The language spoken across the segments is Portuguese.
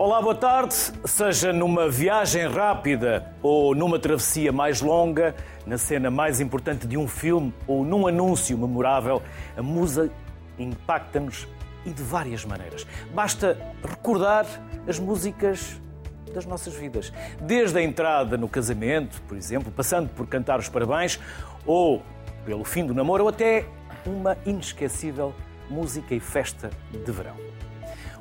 Olá, boa tarde. Seja numa viagem rápida ou numa travessia mais longa, na cena mais importante de um filme ou num anúncio memorável, a musa impacta-nos e de várias maneiras. Basta recordar as músicas das nossas vidas. Desde a entrada no casamento, por exemplo, passando por cantar os parabéns, ou pelo fim do namoro, ou até uma inesquecível música e festa de verão.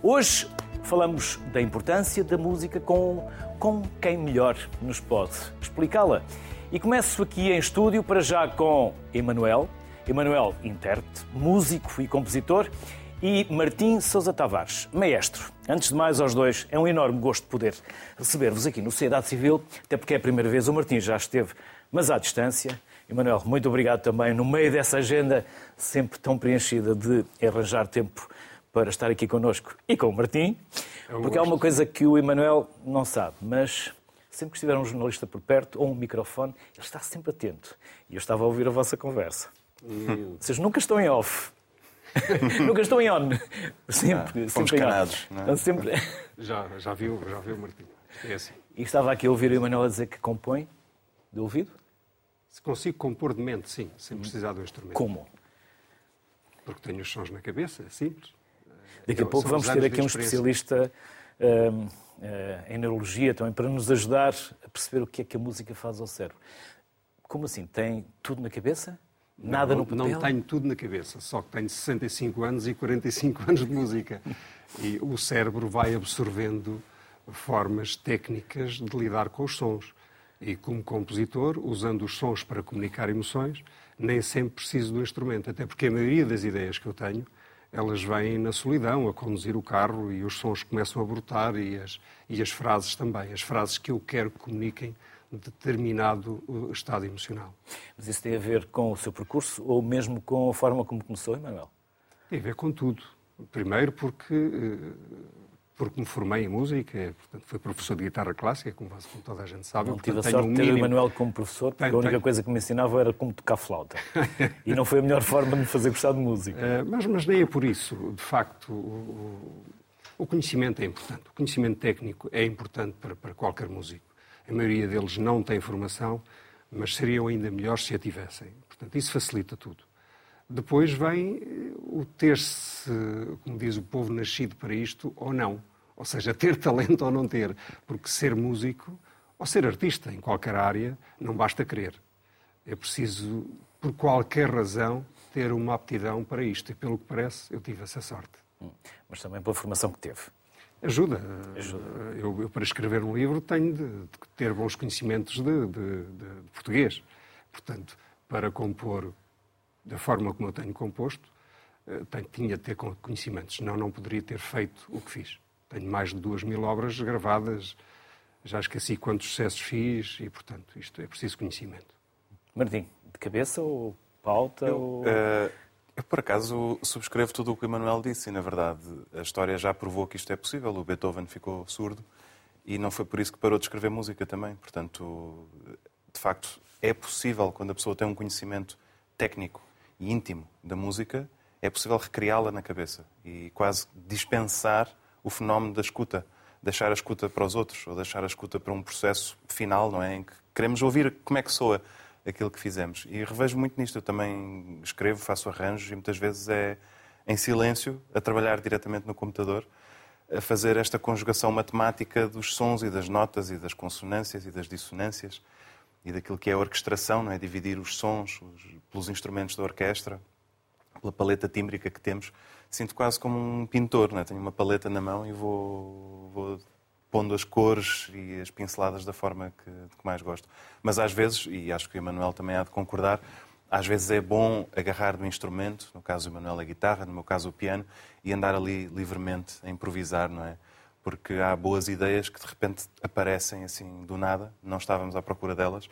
Hoje falamos da importância da música com, com quem melhor nos pode explicá-la. E começo aqui em estúdio para já com Emanuel, Emanuel, intérprete, músico e compositor, e Martim Sousa Tavares, maestro. Antes de mais, aos dois, é um enorme gosto poder receber-vos aqui no Sociedade Civil, até porque é a primeira vez, o Martim já esteve, mas à distância. Emanuel, muito obrigado também, no meio dessa agenda sempre tão preenchida de arranjar tempo para estar aqui connosco e com o Martim, é um porque há uma coisa que o Emanuel não sabe, mas sempre que estiver um jornalista por perto ou um microfone, ele está sempre atento. E eu estava a ouvir a vossa conversa. Hum. Vocês nunca estão em off. nunca estão em on. Sempre, ah, sempre canados. Não é? sempre... já, já viu, já viu, Martim. É assim. E estava aqui a ouvir o Emanuel a dizer que compõe de ouvido? Se consigo compor de mente, sim, sem precisar do instrumento. Como? Porque tenho os sons na cabeça, é simples. Daqui a pouco vamos ter aqui um especialista uh, uh, em neurologia também para nos ajudar a perceber o que é que a música faz ao cérebro. Como assim? Tem tudo na cabeça? Nada não, no papel? Não tenho tudo na cabeça, só que tenho 65 anos e 45 anos de música. E o cérebro vai absorvendo formas técnicas de lidar com os sons. E como compositor, usando os sons para comunicar emoções, nem sempre preciso do instrumento, até porque a maioria das ideias que eu tenho, elas vêm na solidão, a conduzir o carro e os sons começam a brotar e as, e as frases também, as frases que eu quero que comuniquem determinado uh, estado emocional. Mas isso tem a ver com o seu percurso ou mesmo com a forma como começou, Emanuel? Tem a ver com tudo. Primeiro porque, uh, porque me formei em música, portanto, fui professor de guitarra clássica, como, como toda a gente sabe. Não tive a sorte um de ter o Emanuel como professor, porque a única coisa que me ensinava era como tocar flauta. e não foi a melhor forma de me fazer gostar de música. Uh, mas, mas nem é por isso. De facto, o, o conhecimento é importante. O conhecimento técnico é importante para, para qualquer músico. A maioria deles não tem formação, mas seriam ainda melhores se a tivessem. Portanto, isso facilita tudo. Depois vem o ter-se, como diz o povo, nascido para isto ou não. Ou seja, ter talento ou não ter. Porque ser músico ou ser artista em qualquer área não basta querer. É preciso, por qualquer razão, ter uma aptidão para isto. E pelo que parece, eu tive essa sorte. Hum, mas também pela formação que teve. Ajuda. Ajuda. Eu, eu, para escrever um livro, tenho de, de ter bons conhecimentos de, de, de, português. Portanto, para compor da forma como eu tenho composto, eh, tinha de ter conhecimentos, senão não poderia ter feito o que fiz. Tenho mais de duas mil obras gravadas, já esqueci quantos sucessos fiz e, portanto, isto é preciso conhecimento. Martim, de cabeça ou pauta? Eu, ou... Uh eu, por acaso, subscrevo tudo o que o Emanuel disse e, na verdade, a história já provou que isto é possível. O Beethoven ficou surdo e não foi por isso que parou de escrever música também. Portanto, de facto, é possível, quando a pessoa tem um conhecimento técnico e íntimo da música, é possível recriá-la na cabeça e quase dispensar o fenómeno da escuta. Deixar a escuta para os outros ou deixar a escuta para um processo final, não é? Em que queremos ouvir como é que soa aquilo que fizemos. E revejo muito nisto. Eu também escrevo, faço arranjos e muitas vezes é em silêncio, a trabalhar diretamente no computador, a fazer esta conjugação matemática dos sons e das notas e das consonâncias e das dissonâncias e daquilo que é a orquestração, não é? Dividir os sons os, pelos instrumentos da orquestra, pela paleta tímbrica que temos. Sinto quase como um pintor, não é? Tenho uma paleta na mão e vou, vou pondo as cores e as pinceladas da forma que, que mais gosto. Mas às vezes, e acho que o Emanuel também há de concordar, às vezes é bom agarrar no instrumento, no caso do Emanuel a guitarra, no meu caso o piano, e andar ali livremente a improvisar, não é? Porque há boas ideias que de repente aparecem assim do nada, não estávamos à procura delas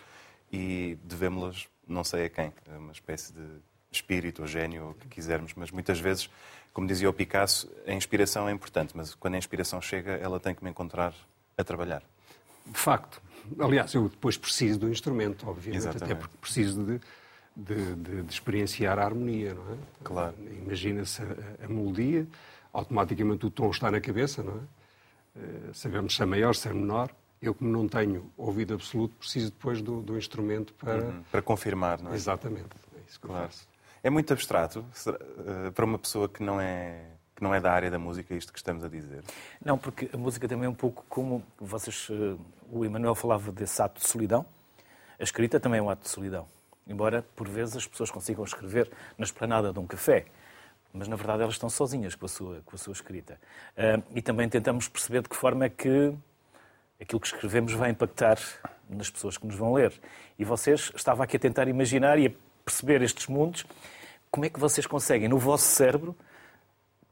e devemos-las não sei a quem, é uma espécie de espírito ou gênio, o que quisermos, mas muitas vezes como dizia o Picasso, a inspiração é importante, mas quando a inspiração chega, ela tem que me encontrar a trabalhar. De facto. Aliás, eu depois preciso do instrumento, obviamente, Exatamente. até porque preciso de, de, de, de, experienciar a harmonia, não é? Claro. Imagina-se a, a, melodia, automaticamente o tom está na cabeça, não é? Uh, sabemos se é maior, se é menor. Eu, como não tenho ouvido absoluto, preciso depois do, do instrumento para... Uhum. Para confirmar, não é? Exatamente. É isso que claro. eu faço. É muito abstrato para uma pessoa que não é que não é da área da música isto que estamos a dizer? Não, porque a música também é um pouco como vocês, o Emanuel falava desse ato de solidão. A escrita também é um ato de solidão. Embora, por vezes, as pessoas consigam escrever na esplanada de um café, mas na verdade elas estão sozinhas com a sua, com a sua escrita. Uh, e também tentamos perceber de que forma é que aquilo que escrevemos vai impactar nas pessoas que nos vão ler. E vocês estavam aqui a tentar imaginar e a perceber estes mundos. Como é que vocês conseguem, no vosso cérebro,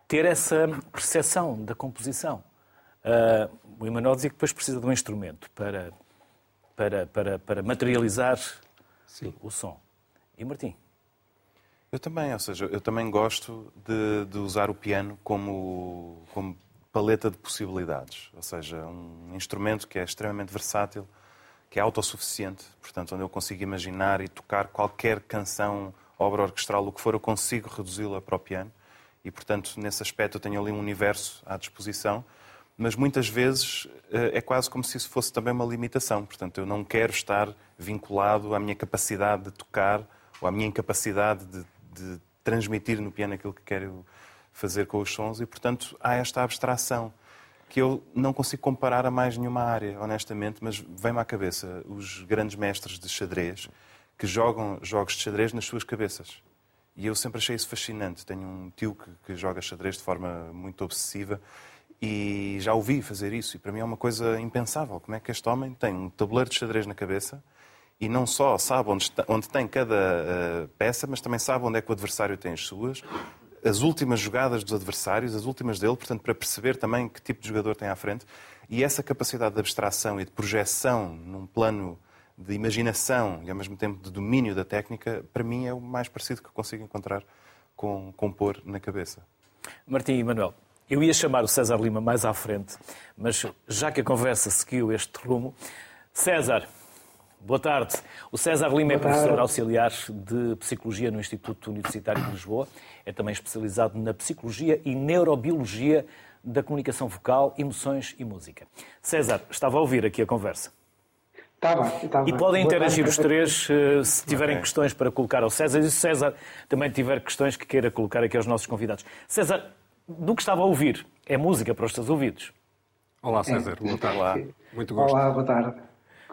ter essa percepção da composição? Uh, o Emanuel dizia que depois precisa de um instrumento para, para, para, para materializar Sim. o som. E Martim? Eu também, ou seja, eu também gosto de, de, usar o piano como, como paleta de possibilidades. Ou seja, um instrumento que é extremamente versátil, que é autossuficiente, portanto, onde eu consigo imaginar e tocar qualquer canção, obra orquestral, o que for, eu consigo reduzi-la para o piano. E, portanto, nesse aspecto, eu tenho ali um universo à disposição mas muitas vezes eh, é quase como se isso fosse também uma limitação. Portanto, eu não quero estar vinculado à minha capacidade de tocar ou à minha incapacidade de, de transmitir no piano aquilo que quero fazer com os sons e, portanto, há esta abstração que eu não consigo comparar a mais nenhuma área, honestamente, mas vem-me à cabeça os grandes mestres de xadrez que jogam jogos de xadrez nas suas cabeças. E eu sempre achei isso fascinante. Tenho um tio que, que joga xadrez de forma muito obsessiva e já ouvi fazer isso, e para mim é uma coisa impensável. Como é que este homem tem um tabuleiro de xadrez na cabeça e não só sabe onde, está, onde tem cada uh, peça, mas também sabe onde é que o adversário tem as suas, as últimas jogadas dos adversários, as últimas dele, portanto, para perceber também que tipo de jogador tem à frente. E essa capacidade de abstração e de projeção num plano de imaginação e ao mesmo tempo de domínio da técnica, para mim é o mais parecido que consigo encontrar com compor na cabeça. Martim e Manuel, eu ia chamar o César Lima mais à frente, mas já que a conversa seguiu este rumo, César, boa tarde. O César Lima é professor auxiliar de Psicologia no Instituto Universitário de Lisboa. É também especializado na Psicologia e Neurobiologia da Comunicação Vocal, Emoções e Música. César, estava a ouvir aqui a conversa. Estava, estava. E podem interagir os três se tiverem okay. questões para colocar ao César e se o César também tiver questões que queira colocar aqui aos nossos convidados. César, do que estava a ouvir. É música para os teus ouvidos. Olá, César. É. Boa tarde. Muito gosto. Olá, boa tarde.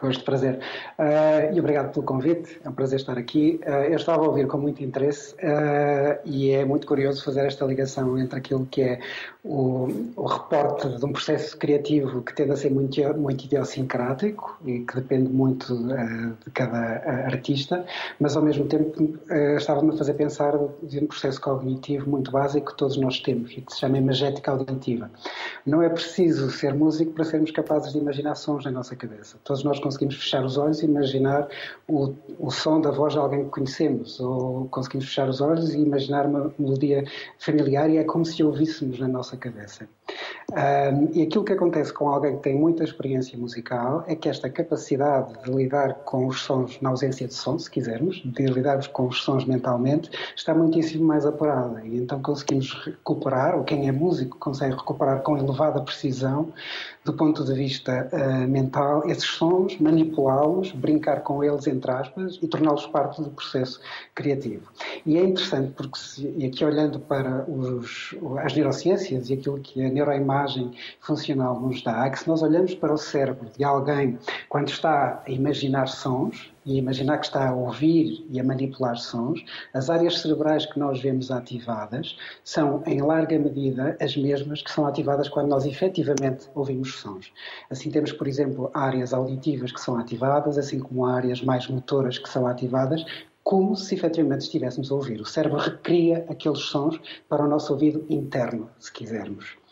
Gosto, prazer. Uh, e obrigado pelo convite, é um prazer estar aqui. Uh, eu estava a ouvir com muito interesse uh, e é muito curioso fazer esta ligação entre aquilo que é o, o reporte de um processo criativo que tende a ser muito, muito idiosincrático e que depende muito de cada artista, mas ao mesmo tempo estava-me a fazer pensar de um processo cognitivo muito básico que todos nós temos e que se chama imagética auditiva. Não é preciso ser músico para sermos capazes de imaginar sons na nossa cabeça. Todos nós conseguimos fechar os olhos e imaginar o, o som da voz de alguém que conhecemos, ou conseguimos fechar os olhos e imaginar uma melodia familiar e é como se ouvíssemos na nossa cabeça. Um, e aquilo que acontece com alguém que tem muita experiência musical é que esta capacidade de lidar com os sons na ausência de som, se quisermos, de lidarmos com os sons mentalmente, está muitíssimo mais apurada. E então conseguimos recuperar, ou quem é músico consegue recuperar com elevada precisão, do ponto de vista uh, mental, esses sons, manipulá-los, brincar com eles, entre aspas, e torná-los parte do processo criativo. E é interessante porque, se, e aqui olhando para os, as neurociências e aquilo que a neuroimagem funcional nos dá, é que se nós olhamos para o cérebro de alguém quando está a imaginar sons, e imaginar que está a ouvir e a manipular sons, as áreas cerebrais que nós vemos ativadas são, em larga medida, as mesmas que são ativadas quando nós efetivamente ouvimos sons. Assim temos, por exemplo, áreas auditivas que são ativadas, assim como áreas mais motoras que são ativadas, como se efetivamente estivéssemos a ouvir. O cérebro recria aqueles sons para o nosso ouvido interno, se quisermos.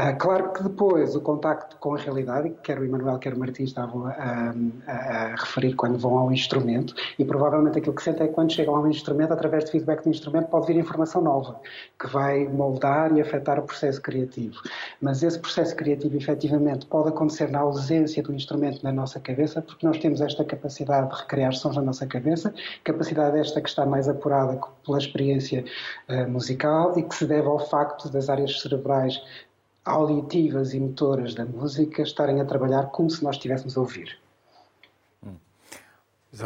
Ah, claro que depois o contacto com a realidade, que quer o Emanuel, quer o Martins estavam a, a, a, referir quando vão ao instrumento, e provavelmente aquilo que sentem é que quando chegam ao instrumento, através de feedback do instrumento, pode vir informação nova, que vai moldar e afetar o processo criativo. Mas esse processo criativo, efetivamente, pode acontecer na ausência do instrumento na nossa cabeça, porque nós temos esta capacidade de recriar sons na nossa cabeça, capacidade esta que está mais apurada pela experiência uh, musical e que se deve ao facto das áreas cerebrais auditivas e motoras da música estarem a trabalhar como se nós estivéssemos a ouvir.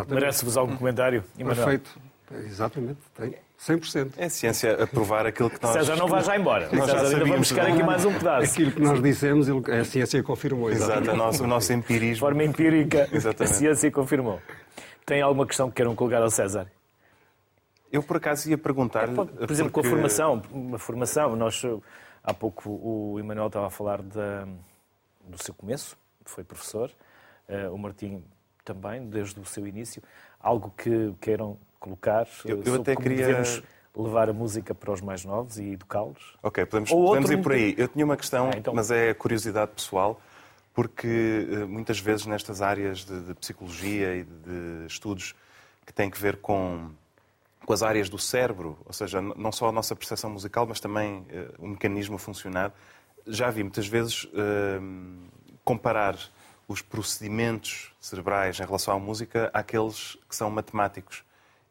Merece-vos algum comentário, Emanuel? Perfeito. Exatamente. Tem 100%. É ciência a provar aquilo que nós... César, não vai já embora. Nós César, ainda vamos ficar aqui mais um pedaço. Aquilo que nós dissemos, a ciência confirmou. Exato, o nosso, o nosso empirismo. De forma empírica, exatamente. a ciência confirmou. Tem alguma questão que queiram colocar ao César? Eu, por acaso, ia perguntar... É, por exemplo, porque... com a formação. Uma formação, nós... Há pouco o Emanuel estava a falar da, do seu começo, foi professor. Eh, o Martim também, desde o seu início. Algo que queiram colocar eu, eu até queria devemos levar a música para os mais novos e educá-los? Ok, podemos, podemos ir por aí. Eu tinha uma questão, ah, então... mas é curiosidade pessoal, porque eh, muitas vezes nestas áreas de, de, psicologia e de estudos que têm que ver com, com as áreas do cérebro, ou seja, não só a nossa percepção musical, mas também uh, o mecanismo a funcionar, já vi muitas vezes uh, comparar os procedimentos cerebrais em relação à música àqueles que são matemáticos.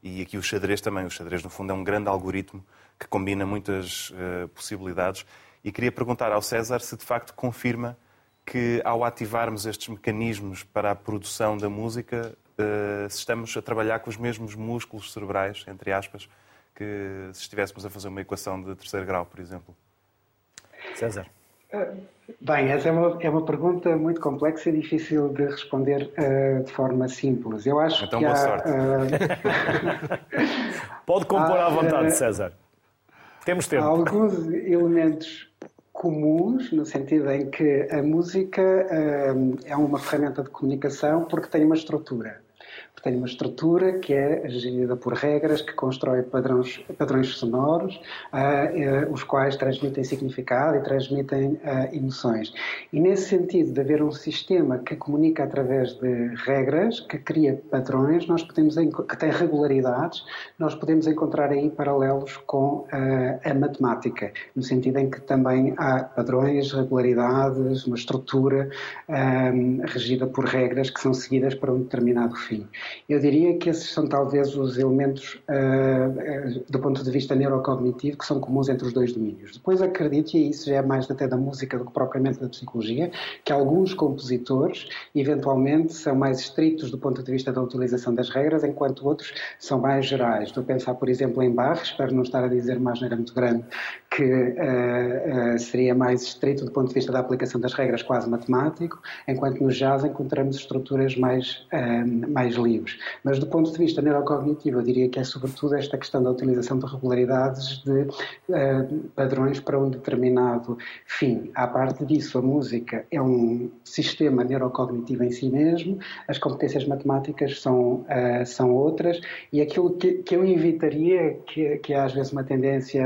E aqui o xadrez também. O xadrez, no fundo, é um grande algoritmo que combina muitas uh, possibilidades. E queria perguntar ao César se de facto confirma que, ao ativarmos estes mecanismos para a produção da música, se estamos a trabalhar com os mesmos músculos cerebrais, entre aspas, que se estivéssemos a fazer uma equação de terceiro grau, por exemplo. César. Bem, essa é uma, é uma pergunta muito complexa e difícil de responder uh, de forma simples. Eu acho então, que boa há, sorte. Uh... Pode compor há, à vontade, uh... César. Temos tempo. Há alguns elementos comuns, no sentido em que a música é uma ferramenta de comunicação porque tem uma estrutura tem uma estrutura que é gerida por regras, que constrói padrões, padrões sonoros, uh, uh, os quais transmitem significado e transmitem uh, emoções. E nesse sentido, de haver um sistema que comunica através de regras, que cria padrões, nós podemos que tem regularidades, nós podemos encontrar aí paralelos com a matemática, no sentido em que também há padrões, regularidades, uma estrutura regida por regras que são seguidas para um determinado fim. Eu diria que esses são talvez os elementos, uh, do ponto de vista neurocognitivo, que são comuns entre os dois domínios. Depois acredito, e isso já é mais até da música do que propriamente da psicologia, que alguns compositores, eventualmente, são mais estritos do ponto de vista da utilização das regras, enquanto outros são mais gerais. Estou a pensar, por exemplo, em Bach, espero não estar a dizer não era muito grande, que uh, uh, seria mais estrito do ponto de vista da aplicação das regras, quase matemático, enquanto no jazz encontramos estruturas mais, mais livres. Mas do ponto de vista neurocognitivo, eu diria que é sobretudo esta questão da utilização de regularidades de padrões para um determinado fim. À parte disso, a música é um sistema neurocognitivo em si mesmo, as competências matemáticas são, são outras, e aquilo que, que eu evitaria, que, que é às vezes uma tendência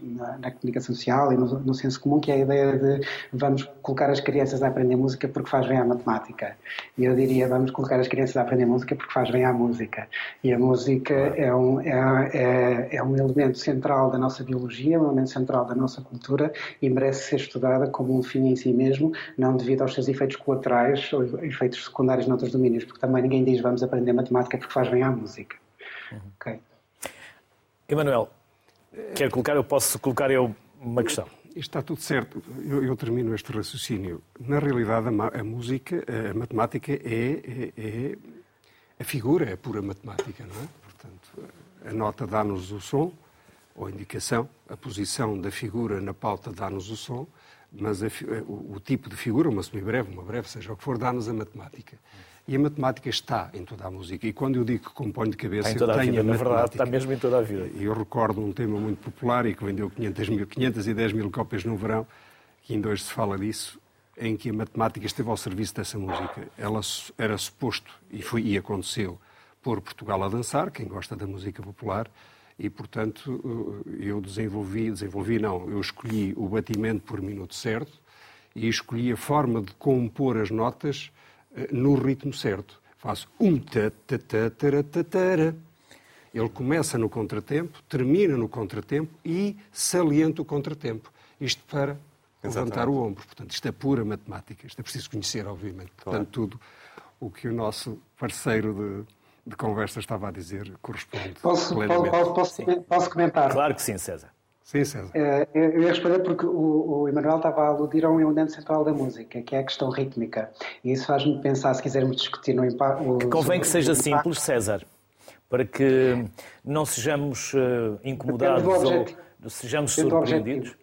na, na, comunicação social e no, no, senso comum, que é a ideia de vamos colocar as crianças a aprender música porque faz bem à matemática. E eu diria vamos colocar as crianças a aprender música porque faz bem à música. E a música é um, é, é, é um elemento central da nossa biologia, um elemento central da nossa cultura e merece ser estudada como um fim em si mesmo, não devido aos seus efeitos colaterais ou efeitos secundários noutros domínios, porque também ninguém diz vamos aprender matemática porque faz bem à música. Uhum. Okay. Emanuel, Quer colocar? Eu posso colocar eu uma questão. Está tudo certo. Eu, eu termino este raciocínio. Na realidade, a, a música, a matemática é, é, é, a figura, é pura matemática, não é? Portanto, a nota dá-nos o som, ou a indicação, a posição da figura na pauta dá-nos o som, mas a, o, o, tipo de figura, uma semibreve, uma breve, seja o que for, dá-nos a matemática. E a matemática está em toda a música. E quando eu digo que compõe de cabeça, está em toda eu tenho a, vida, a Na verdade, está mesmo em toda a vida. Eu recordo um tema muito popular e que vendeu 500 mil, 510 mil cópias no verão, que ainda hoje se fala disso, em que a matemática esteve ao serviço dessa música. Ela era suposto, e, foi, e aconteceu, pôr Portugal a dançar, quem gosta da música popular, e, portanto, eu desenvolvi, desenvolvi não, eu escolhi o batimento por minuto certo e escolhi a forma de compor as notas eh, no ritmo certo. Faço um ta ta ta ta ta ta Ele começa no contratempo, termina no contratempo e salienta o contratempo. Isto para Exatamente. levantar o ombro. Portanto, isto é pura matemática. Isto é preciso conhecer, obviamente. Portanto, claro. tudo o que o nosso parceiro de, de conversa estava a dizer corresponde posso, plenamente. Posso, posso, posso comentar? Claro que sim, César. Sim, César. Uh, eu ia responder porque o, o Emanuel estava a aludir a um elemento central da música, que é a questão rítmica. E isso faz-me pensar, se quisermos discutir no impacto. Convém que seja simples, César, para que não sejamos uh, incomodados ou sejamos surpreendidos.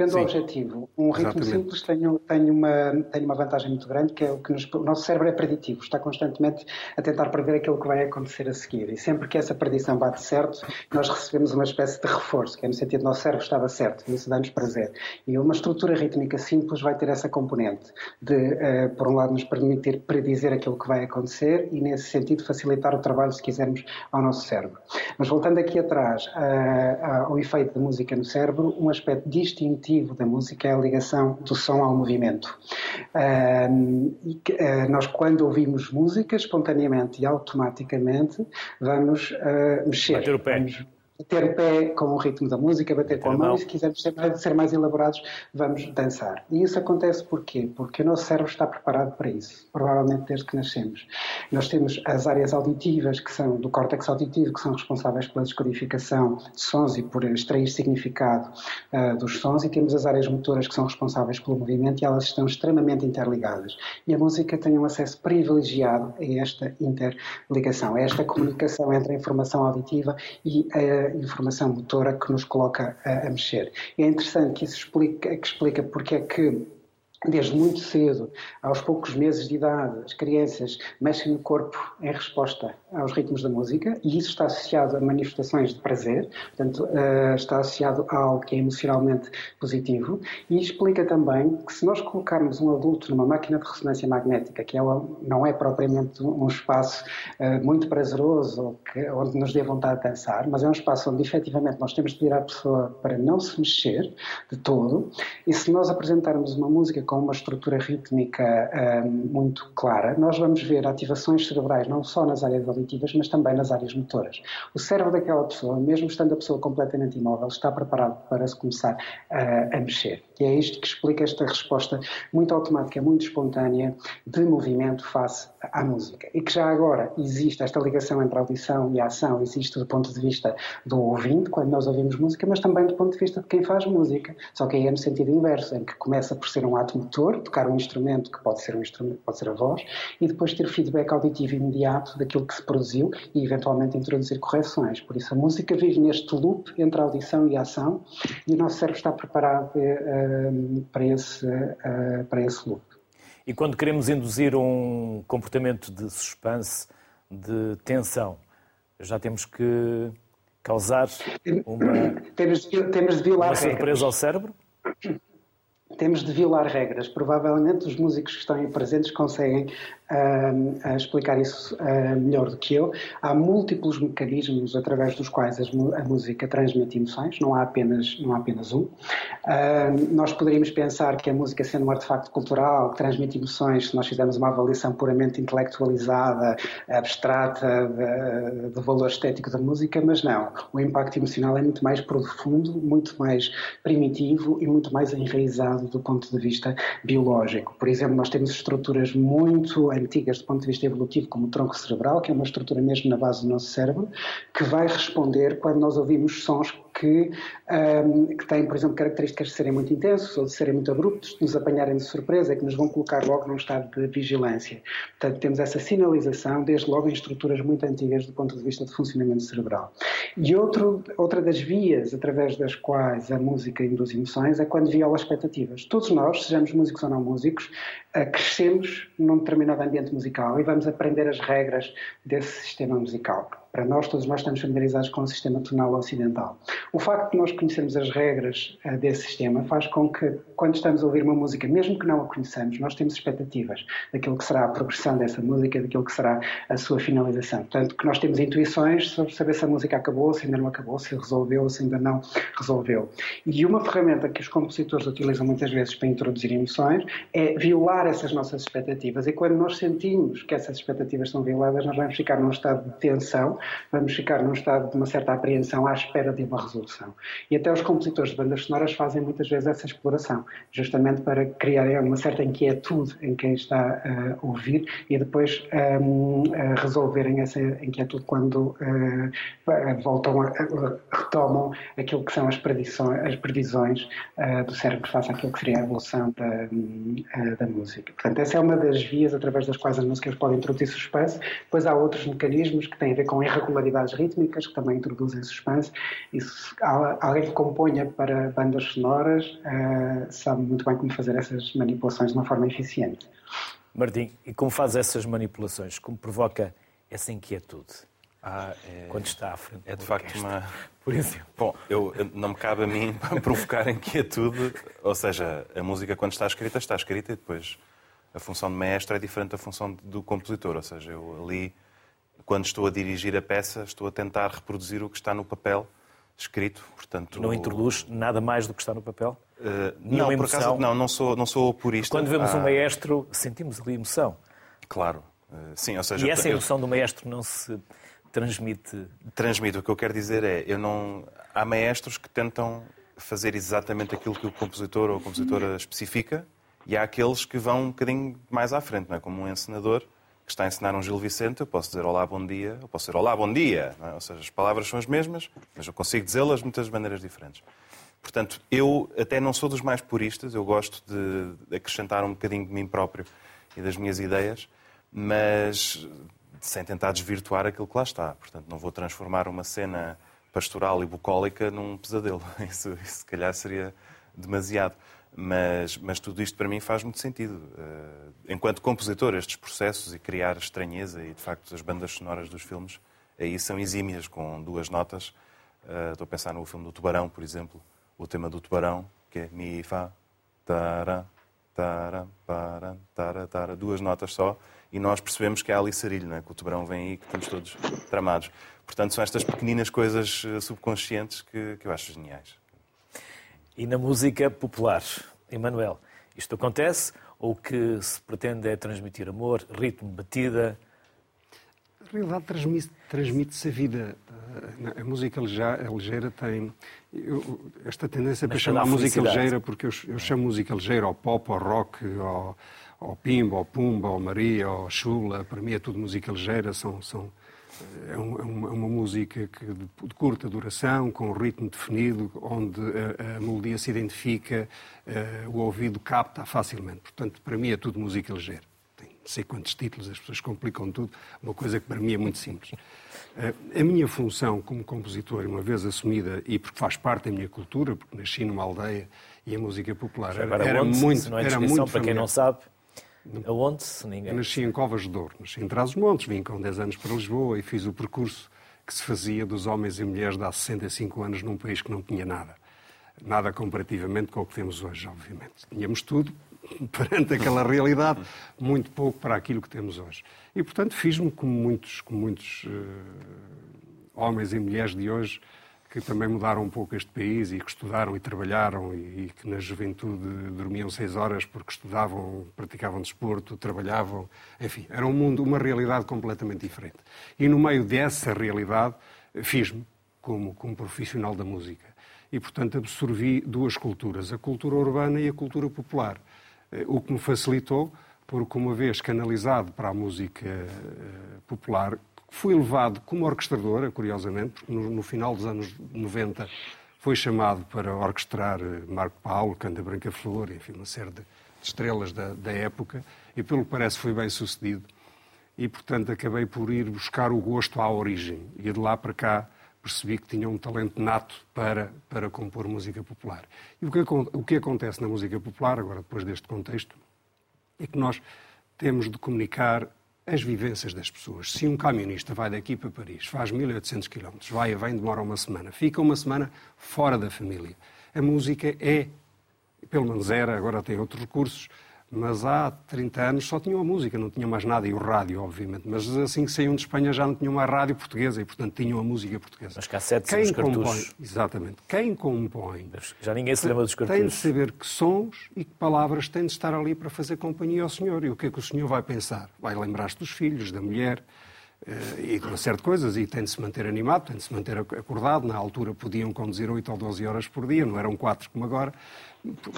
Depende do objetivo. Um ritmo Exatamente. simples tem, tem, uma, tem uma vantagem muito grande, que é o que nos, o nosso cérebro é preditivo, está constantemente a tentar prever aquilo que vai acontecer a seguir. E sempre que essa predição bate certo, nós recebemos uma espécie de reforço, que é no sentido do nosso cérebro estava certo, e isso dá-nos prazer. E uma estrutura rítmica simples vai ter essa componente de, uh, por um lado, nos permitir predizer aquilo que vai acontecer e, nesse sentido, facilitar o trabalho, se quisermos, ao nosso cérebro. Mas voltando aqui atrás uh, ao efeito da música no cérebro, um aspecto distintivo objetivo da música é a ligação do som ao movimento. E, uh, nós, quando ouvimos música, espontaneamente e automaticamente, vamos uh, mexer. Bater o pé. Vamos bater o pé com o ritmo da música, bater com a mão, e se quisermos ser mais, ser mais, elaborados, vamos dançar. E isso acontece porquê? Porque o nosso cérebro está preparado para isso, provavelmente desde que nascemos. Nós temos as áreas auditivas, que são do córtex auditivo, que são responsáveis pela descodificação de sons e por extrair significado uh, dos sons, e temos as áreas motoras, que são responsáveis pelo movimento, e elas estão extremamente interligadas. E a música tem um acesso privilegiado a esta interligação, a esta comunicação entre a informação auditiva e a informação motora que nos coloca a, a mexer. É interessante que isso explica, que explica porque é que desde muito cedo, aos poucos meses de idade, as crianças mexem no corpo em resposta aos ritmos da música e isso está associado a manifestações de prazer, portanto, uh, está associado a algo que é emocionalmente positivo e explica também que se nós colocarmos um adulto numa máquina de ressonância magnética, que ela não é propriamente um espaço uh, muito prazeroso onde nos dê vontade de dançar, mas é um espaço onde efetivamente nós temos de virar a pessoa para não se mexer de todo e se nós apresentarmos uma música com uma estrutura rítmica um, muito clara, nós vamos ver ativações cerebrais não só nas áreas auditivas, mas também nas áreas motoras. O cérebro daquela pessoa, mesmo estando a pessoa completamente imóvel, está preparado para se começar uh, a mexer. E é isto que explica esta resposta muito automática, muito espontânea de movimento face à música. E que já agora existe esta ligação entre audição e ação, existe do ponto de vista do ouvinte, quando nós ouvimos música, mas também do ponto de vista de quem faz música. Só que aí é no sentido inverso, em que começa por ser um ato tocar um instrumento que pode ser um instrumento, pode ser a voz, e depois ter feedback auditivo imediato daquilo que se produziu e eventualmente introduzir correções. Por isso a música vive neste loop entre a audição e a ação e o nosso cérebro está preparado uh, para, esse, uh, para esse loop. E quando queremos induzir um comportamento de suspense, de tensão, já temos que causar uma, temos, temos de violar uma surpresa ao cérebro? temos de violar regras. Provavelmente os músicos que estão aí presentes conseguem uh, explicar isso melhor do que eu. Há múltiplos mecanismos através dos quais a música transmite emoções, não há apenas, não há apenas um. Uh, nós poderíamos pensar que a música, sendo um artefacto cultural que transmite emoções, se nós fizermos uma avaliação puramente intelectualizada, abstrata, do valor estético da música, mas não. O impacto emocional é muito mais profundo, muito mais primitivo e muito mais enraizado do ponto de vista biológico. Por exemplo, nós temos estruturas muito antigas do ponto de vista evolutivo, como o tronco cerebral, que é uma estrutura mesmo na base do nosso cérebro, que vai responder quando nós ouvimos sons que, um, que têm, por exemplo, características de serem muito intensos ou de serem muito abruptos, de nos apanharem de surpresa, que nos vão colocar logo num estado de vigilância. Portanto, temos essa sinalização, desde logo em estruturas muito antigas do ponto de vista de funcionamento cerebral. E outro, outra das vias através das quais a música induz emoções é quando viola expectativas. Todos nós, sejamos músicos ou não músicos, eh, crescemos num determinado ambiente musical e vamos aprender as regras desse sistema musical para nós, todos nós estamos familiarizados com o sistema tonal ocidental. O facto de nós conhecermos as regras uh, desse sistema faz com que, quando estamos a ouvir uma música, mesmo que não a conheçamos, nós temos expectativas daquilo que será a progressão dessa música, daquilo que será a sua finalização. Portanto, que nós temos intuições sobre saber se a música acabou, se ainda não acabou, se resolveu, se ainda não resolveu. E uma ferramenta que os compositores utilizam muitas vezes para introduzir emoções é violar essas nossas expectativas. E quando nós sentimos que essas expectativas são violadas, nós vamos ficar num estado de tensão vamos ficar num estado de uma certa apreensão à espera de uma resolução. E até os compositores de bandas sonoras fazem muitas vezes essa exploração, justamente para criarem uma certa inquietude em quem está a ouvir e depois um, resolverem essa inquietude quando uh, voltam a, retomam aquilo que são as previsões, as previsões uh, do cérebro face àquilo que seria a evolução da, uh, da música. Portanto, essa é uma das vias através das quais as músicas podem introduzir suspense. Depois há outros mecanismos que têm a ver com irregularidades rítmicas, que também introduzem suspense. Isso, alguém que componha para bandas sonoras uh, sabe muito bem como fazer essas manipulações de uma forma eficiente. Martim, e como faz essas manipulações? Como provoca essa inquietude? Ah, é... Quando está à frente É de facto uma. Por exemplo. Bom, eu, não me cabe a mim provocar inquietude. Ou seja, a música, quando está escrita, está escrita e depois a função de maestro é diferente da função do compositor. Ou seja, eu ali, quando estou a dirigir a peça, estou a tentar reproduzir o que está no papel escrito. Portanto, não introduz nada mais do que está no papel? Uh, não, por acaso, não, não sou, não sou purista. Quando vemos ah, um maestro, sentimos ali emoção. Claro. Uh, sim, ou seja, e essa emoção eu... do maestro não se transmite? Transmite. O que eu quero dizer é, eu não... há maestros que tentam fazer exatamente aquilo que o compositor ou a compositora especifica e há aqueles que vão um bocadinho mais à frente, não é? como um encenador que está a ensinar um Gil Vicente, eu posso dizer olá, bom dia, eu posso dizer olá, bom dia, é? ou seja, as palavras são as mesmas, mas eu consigo dizê-las de muitas maneiras diferentes. Portanto, eu até não sou dos mais puristas, eu gosto de acrescentar um bocadinho de mim próprio e das minhas ideias, mas sem tentar desvirtuar aquilo que lá está. Portanto, não vou transformar uma cena pastoral e bucólica num pesadelo. Isso, isso se calhar seria demasiado. Mas, mas tudo isto para mim faz muito sentido. Eh, enquanto compositor, estes processos e criar estranheza e, de facto, as bandas sonoras dos filmes aí são exímias, com duas notas. Eh, estou a pensar no filme do Tubarão, por exemplo, o tema do Tubarão, que é Mi, Fá, Tara, Tara, Para, Tara, Tara, duas notas só, e nós percebemos que é ali sarilho, é? que o tubarão vem aí, que estamos todos tramados. Portanto, são estas pequeninas coisas eh, subconscientes que, que eu acho geniais. E na música popular, Emanuel, isto acontece ou o que se pretende é transmitir amor, ritmo, batida? Na realidade, transmite-se transmite a vida. A música ligeira tem eu, esta tendência para chamar música ligeira, porque eu, eu, chamo música ligeira ao pop, ao rock, ao, ao pimba, ao pumba, ao maria, ao chula. Para mim é tudo música ligeira, são, são é, é, uma, é uma, música que, de, curta duração, com um ritmo definido, onde a, melodia se identifica, uh, o ouvido capta facilmente. Portanto, para mim é tudo música ligeira. Tem não sei quantos títulos, as pessoas complicam tudo, uma coisa que para mim é muito simples. Uh, a minha função como compositor, uma vez assumida, e porque faz parte da minha cultura, porque nasci numa aldeia e a música popular era, era muito, é era muito para quem não sabe, Aonde, se ninguém... Eu nasci em Covas de Douro, nasci em Trás-os-Montes, vim com 10 anos para Lisboa e fiz o percurso que se fazia dos homens e mulheres de há 65 anos num país que não tinha nada. Nada comparativamente com o que temos hoje, obviamente. Tínhamos tudo perante aquela realidade, muito pouco para aquilo que temos hoje. E, portanto, fiz-me como muitos, como muitos uh, homens e mulheres de hoje, que também mudaram um pouco este país e que estudaram e trabalharam e, e, que na juventude dormiam seis horas porque estudavam, praticavam desporto, trabalhavam, enfim, era um mundo, uma realidade completamente diferente. E no meio dessa realidade fiz-me como, como profissional da música e, portanto, absorvi duas culturas, a cultura urbana e a cultura popular, eh, o que me facilitou porque uma vez canalizado para a música eh, popular, Fui levado como orquestradora, curiosamente, porque no, no, final dos anos 90 foi chamado para orquestrar eh, Marco Paulo, Canta Branca Flor, enfim, uma série de estrelas da, da, época, e pelo que parece foi bem sucedido. E, portanto, acabei por ir buscar o gosto à origem. E de lá para cá percebi que tinha um talento nato para, para compor música popular. E o que, o que acontece na música popular, agora depois deste contexto, é que nós temos de comunicar as vivências das pessoas. Se um camionista vai daqui para Paris, faz 1800 km, vai e vem, demora uma semana, fica uma semana fora da família. A música é, pelo menos era, agora tem outros recursos, mas há 30 anos só tinham a música, não tinham mais nada, e o rádio, obviamente. Mas assim que saíam de Espanha já não tinham mais rádio portuguesa e, portanto, tinham a música portuguesa. As cassetes Quem os compõe, Exatamente. Quem compõe... Já ninguém se lembra dos cartuchos. Tem de saber que sons e que palavras têm de estar ali para fazer companhia ao senhor. E o que é que o senhor vai pensar? Vai lembrar-se dos filhos, da mulher, e de uma coisas, e tem de se manter animado, tem de se manter acordado. Na altura podiam conduzir 8 ou 12 horas por dia, não eram 4 como agora.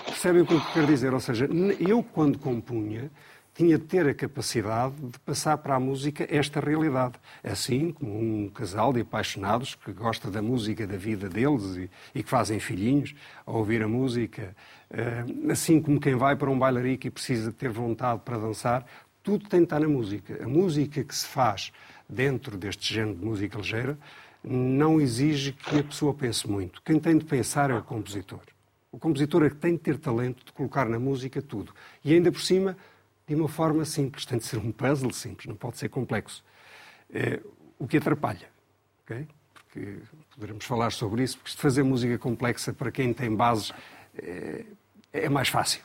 Percebem o que eu quero dizer? Ou seja, eu quando compunha, tinha de ter a capacidade de passar para a música esta realidade. Assim como um casal de apaixonados que gosta da música da vida deles e, e que fazem filhinhos a ouvir a música, uh, assim como quem vai para um bailarico e precisa ter vontade para dançar, tudo tem de estar na música. A música que se faz dentro deste género de música ligeira não exige que a pessoa pense muito. Quem tem de pensar é o compositor. O compositor é que tem de ter talento de colocar na música tudo. E ainda por cima, de uma forma simples. Tem de ser um puzzle simples, não pode ser complexo. É, o que atrapalha. Okay? Porque poderemos falar sobre isso, porque fazer música complexa para quem tem bases é, é mais fácil.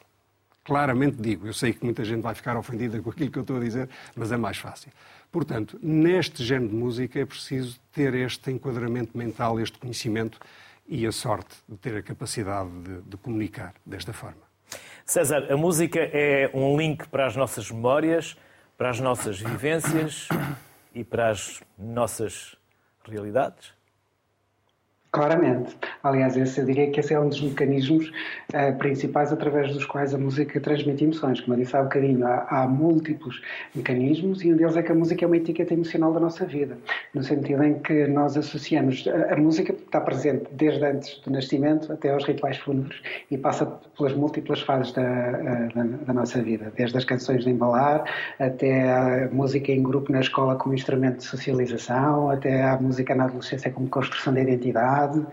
Claramente digo, eu sei que muita gente vai ficar ofendida com aquilo que eu estou a dizer, mas é mais fácil. Portanto, neste género de música é preciso ter este enquadramento mental, este conhecimento e a sorte de ter a capacidade de, de comunicar desta forma. César, a música é um link para as nossas memórias, para as nossas vivências e para as nossas realidades? Claramente. Aliás, esse, eu diria que esse é um dos mecanismos uh, principais através dos quais a música transmite emoções. Como eu disse há um bocadinho, há, há, múltiplos mecanismos e um deles é que a música é uma etiqueta emocional da nossa vida, no sentido em que nós associamos. A, a música está presente desde antes do nascimento até aos rituais fúnebres e passa pelas múltiplas fases da, eh, da, da nossa vida, desde as canções de embalar até a música em grupo na escola como instrumento de socialização, até a música na adolescência como construção da identidade idade,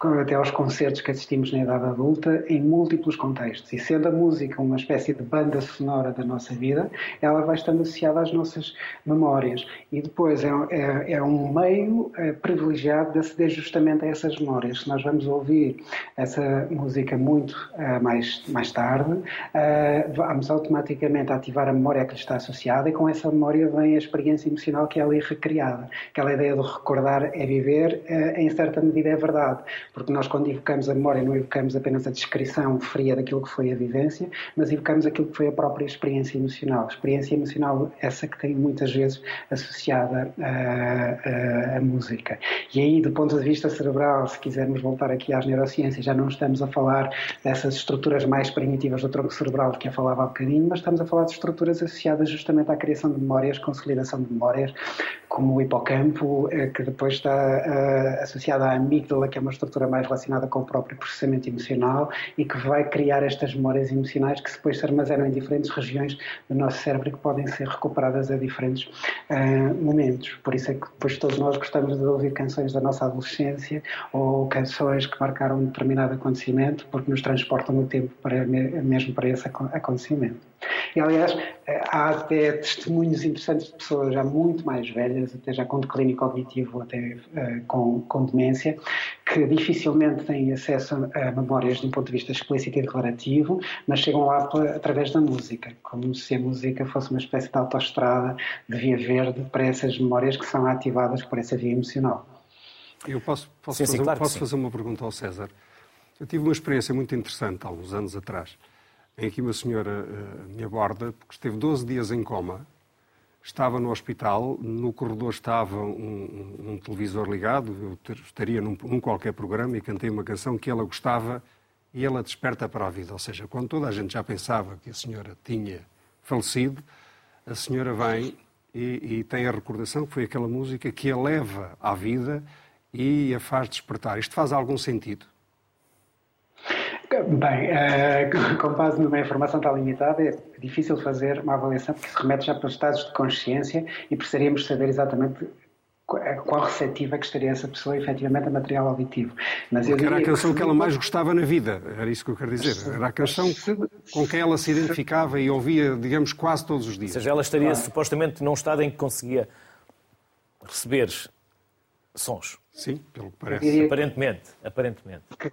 até aos concertos que assistimos na idade adulta, em múltiplos contextos. E sendo a música uma espécie de banda sonora da nossa vida, ela vai estando associada às nossas memórias. E depois é, é, é um meio é, privilegiado de aceder justamente a essas memórias. Se nós vamos ouvir essa música muito é, mais, mais tarde, é, vamos automaticamente ativar a memória que lhe está associada e com essa memória vem a experiência emocional que é ali recriada. Aquela ideia de recordar é viver, é, em certa medida é verdade, porque nós quando evocamos a memória não evocamos apenas a descrição fria daquilo que foi a vivência, mas evocamos aquilo que foi a própria experiência emocional. Experiência emocional essa que tem muitas vezes associada à música. E aí, do ponto de vista cerebral, se quisermos voltar aqui às neurociências, já não estamos a falar dessas estruturas mais primitivas do tronco cerebral que eu falava há bocadinho, mas estamos a falar de estruturas associadas justamente à criação de memórias, consolidação de memórias, como o hipocampo, eh, que depois está uh, associado à amígdala, que é uma estrutura mais relacionada com o próprio processamento emocional e que vai criar estas memórias emocionais que depois se armazenam em diferentes regiões do nosso cérebro e que podem ser recuperadas a diferentes uh, momentos. Por isso é que depois todos nós gostamos de ouvir canções da nossa adolescência ou canções que marcaram um determinado acontecimento porque nos transportam no tempo para, mesmo para esse acontecimento. E, aliás, eh, há até testemunhos interessantes de pessoas já muito mais velhas, até já com declínio cognitivo, até uh, com, com demência, que dificilmente têm acesso a memórias de um ponto de vista explícito e declarativo, mas chegam lá através da música, como se a música fosse uma espécie de autoestrada de via verde para essas memórias que são ativadas por essa via emocional. Eu posso, posso, sim, fazer, sim, claro posso fazer uma pergunta ao César? Eu tive uma experiência muito interessante há uns anos atrás em que uma senhora uh, me aborda, porque esteve 12 dias em coma, estava no hospital, no corredor estava um, um, um televisor ligado, eu ter, estaria num, num, qualquer programa e cantei uma canção que ela gostava e ela desperta para a vida. Ou seja, quando toda a gente já pensava que a senhora tinha falecido, a senhora vem e, e tem a recordação que foi aquela música que a leva à vida e a faz despertar. Isto faz algum sentido? Bem, uh, com base numa informação tão limitada, é difícil fazer uma avaliação porque se remete já para os estados de consciência e precisaríamos saber exatamente qual receptiva que estaria essa pessoa efetivamente a material auditivo. Mas Porque era a canção que, que ela mais gostava na vida, era isso que eu quero dizer. Era a canção com quem ela se identificava e ouvia, digamos, quase todos os dias. Ou seja, ela estaria claro. supostamente num estado em que conseguia receber sons. Sim, pelo que parece. Aparentemente, aparentemente. que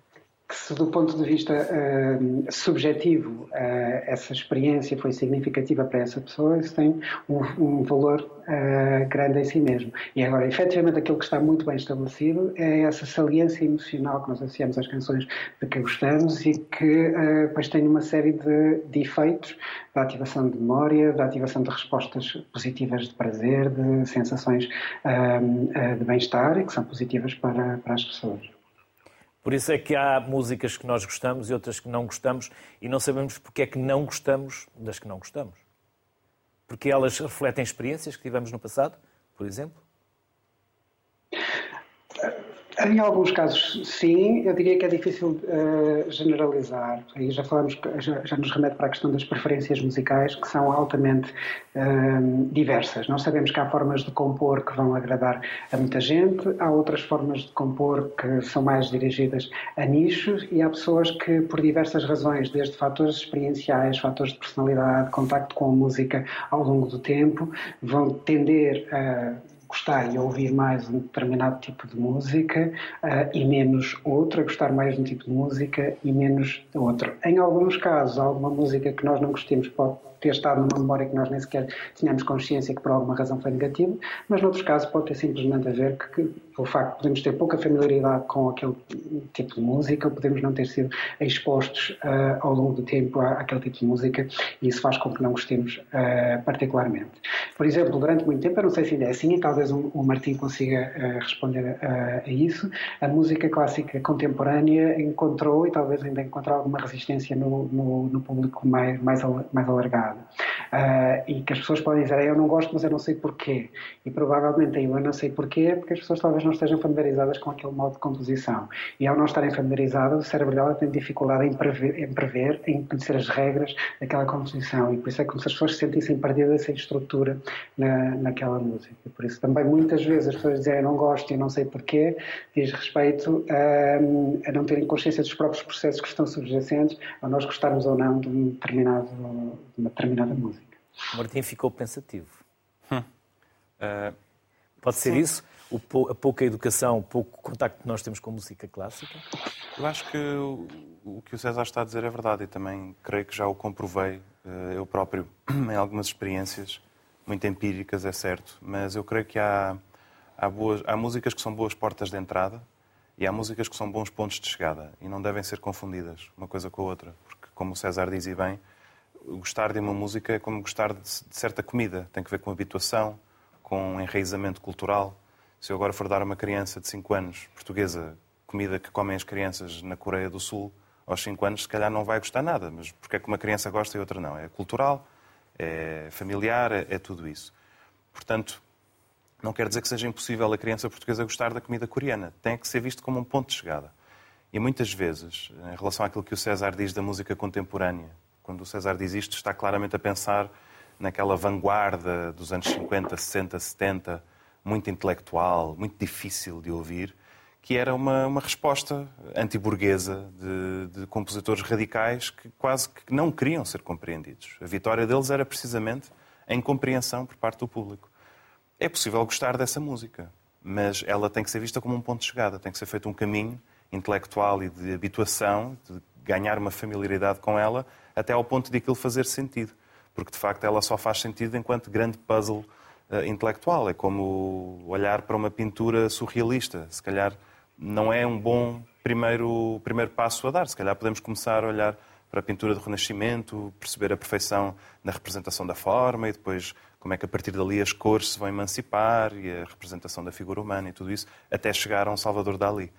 se do ponto de vista uh, subjetivo uh, essa experiência foi significativa para essa pessoa, isso tem um, um valor uh, grande em si mesmo. E agora, efetivamente, aquilo que está muito bem estabelecido é essa saliência emocional que nós associamos às canções de que gostamos e que depois tem uma série de, de efeitos da ativação de memória, da ativação de respostas positivas de prazer, de sensações de bem-estar e que são positivas para, para as pessoas. Por isso é que há músicas que nós gostamos e outras que não gostamos e não sabemos porque é que não gostamos das que não gostamos. Porque elas refletem experiências que tivemos no passado, por exemplo? Em alguns casos, sim. Eu diria que é difícil uh, generalizar. Aí já falamos, já, já, nos remete para a questão das preferências musicais, que são altamente uh, diversas. Nós sabemos que há formas de compor que vão agradar a muita gente, há outras formas de compor que são mais dirigidas a nichos e há pessoas que, por diversas razões, desde fatores experienciais, fatores de personalidade, contacto com a música ao longo do tempo, vão tender a gostar e ouvir mais um determinado tipo de música uh, e menos outro, a gostar mais de um tipo de música e menos de outro. Em alguns casos, alguma música que nós não gostemos pode ter estado numa memória que nós nem sequer tínhamos consciência que por alguma razão foi negativa, mas noutros casos pode ter simplesmente a ver que, que o facto de podemos ter pouca familiaridade com aquele tipo de música, podemos não ter sido expostos uh, ao longo do tempo àquele tipo de música e isso faz com que não gostemos uh, particularmente. Por exemplo, durante muito tempo, eu não sei se ainda é assim, e talvez o, Martim consiga uh, responder a isso, a música clássica contemporânea encontrou e talvez ainda encontre alguma resistência no, no, no público mais, mais, mais alargado. E que as pessoas podem dizer, eu não gosto, mas eu não sei porquê. E provavelmente eu não sei porquê, porque as pessoas talvez não estejam familiarizadas com aquele modo de composição. E ao não estarem familiarizadas, o cérebro dela tem dificuldade em prever, em, prever, em conhecer as regras daquela composição. E por isso é como se as pessoas se sentissem perdidas sem estrutura na, naquela música. Por isso também muitas vezes as pessoas dizem eu não gosto e não sei porquê, diz respeito a, a não terem consciência dos próprios processos que estão subjacentes a nós gostarmos ou não de, um determinado, de uma determinada música. Martim ficou pensativo. Hum. Uh, Pode ser sim. isso? a pouca educação, o pouco contacto que nós temos com a música clássica? Eu acho que o que o César está a dizer é verdade e também creio que já o comprovei eh, eu próprio em algumas experiências, muito empíricas, é certo, mas eu creio que há, há, boas, há músicas que são boas portas de entrada e há músicas que são bons pontos de chegada e não devem ser confundidas uma coisa com a outra, porque, como o César dizia bem, gostar de uma música é como gostar de certa comida, tem que ver com habituação, com enraizamento cultural se eu agora for dar a uma criança de 5 anos portuguesa comida que comem as crianças na Coreia do Sul, aos 5 anos, se calhar não vai gostar nada. Mas porque é que uma criança gosta e outra não? É cultural, é familiar, é, é tudo isso. Portanto, não quer dizer que seja impossível a criança portuguesa gostar da comida coreana. Tem que ser visto como um ponto de chegada. E muitas vezes, em relação àquilo que o César diz da música contemporânea, quando o César diz isto, está claramente a pensar naquela vanguarda dos anos 50, 60, 70, muito intelectual, muito difícil de ouvir, que era uma, uma resposta antiburguesa de, de compositores radicais que quase que não queriam ser compreendidos. A vitória deles era precisamente a incompreensão por parte do público. É possível gostar dessa música, mas ela tem que ser vista como um ponto de chegada, tem que ser feito um caminho intelectual e de habituação, de ganhar uma familiaridade com ela, até ao ponto de aquilo fazer sentido. Porque, de facto, ela só faz sentido enquanto grande puzzle uh, intelectual. É como olhar para uma pintura surrealista. Se calhar não é um bom primeiro, primeiro passo a dar. Se calhar podemos começar a olhar para a pintura do Renascimento, perceber a perfeição na representação da forma e depois como é que a partir dali as cores se vão emancipar e a representação da figura humana e tudo isso, até chegar a um Salvador Dali,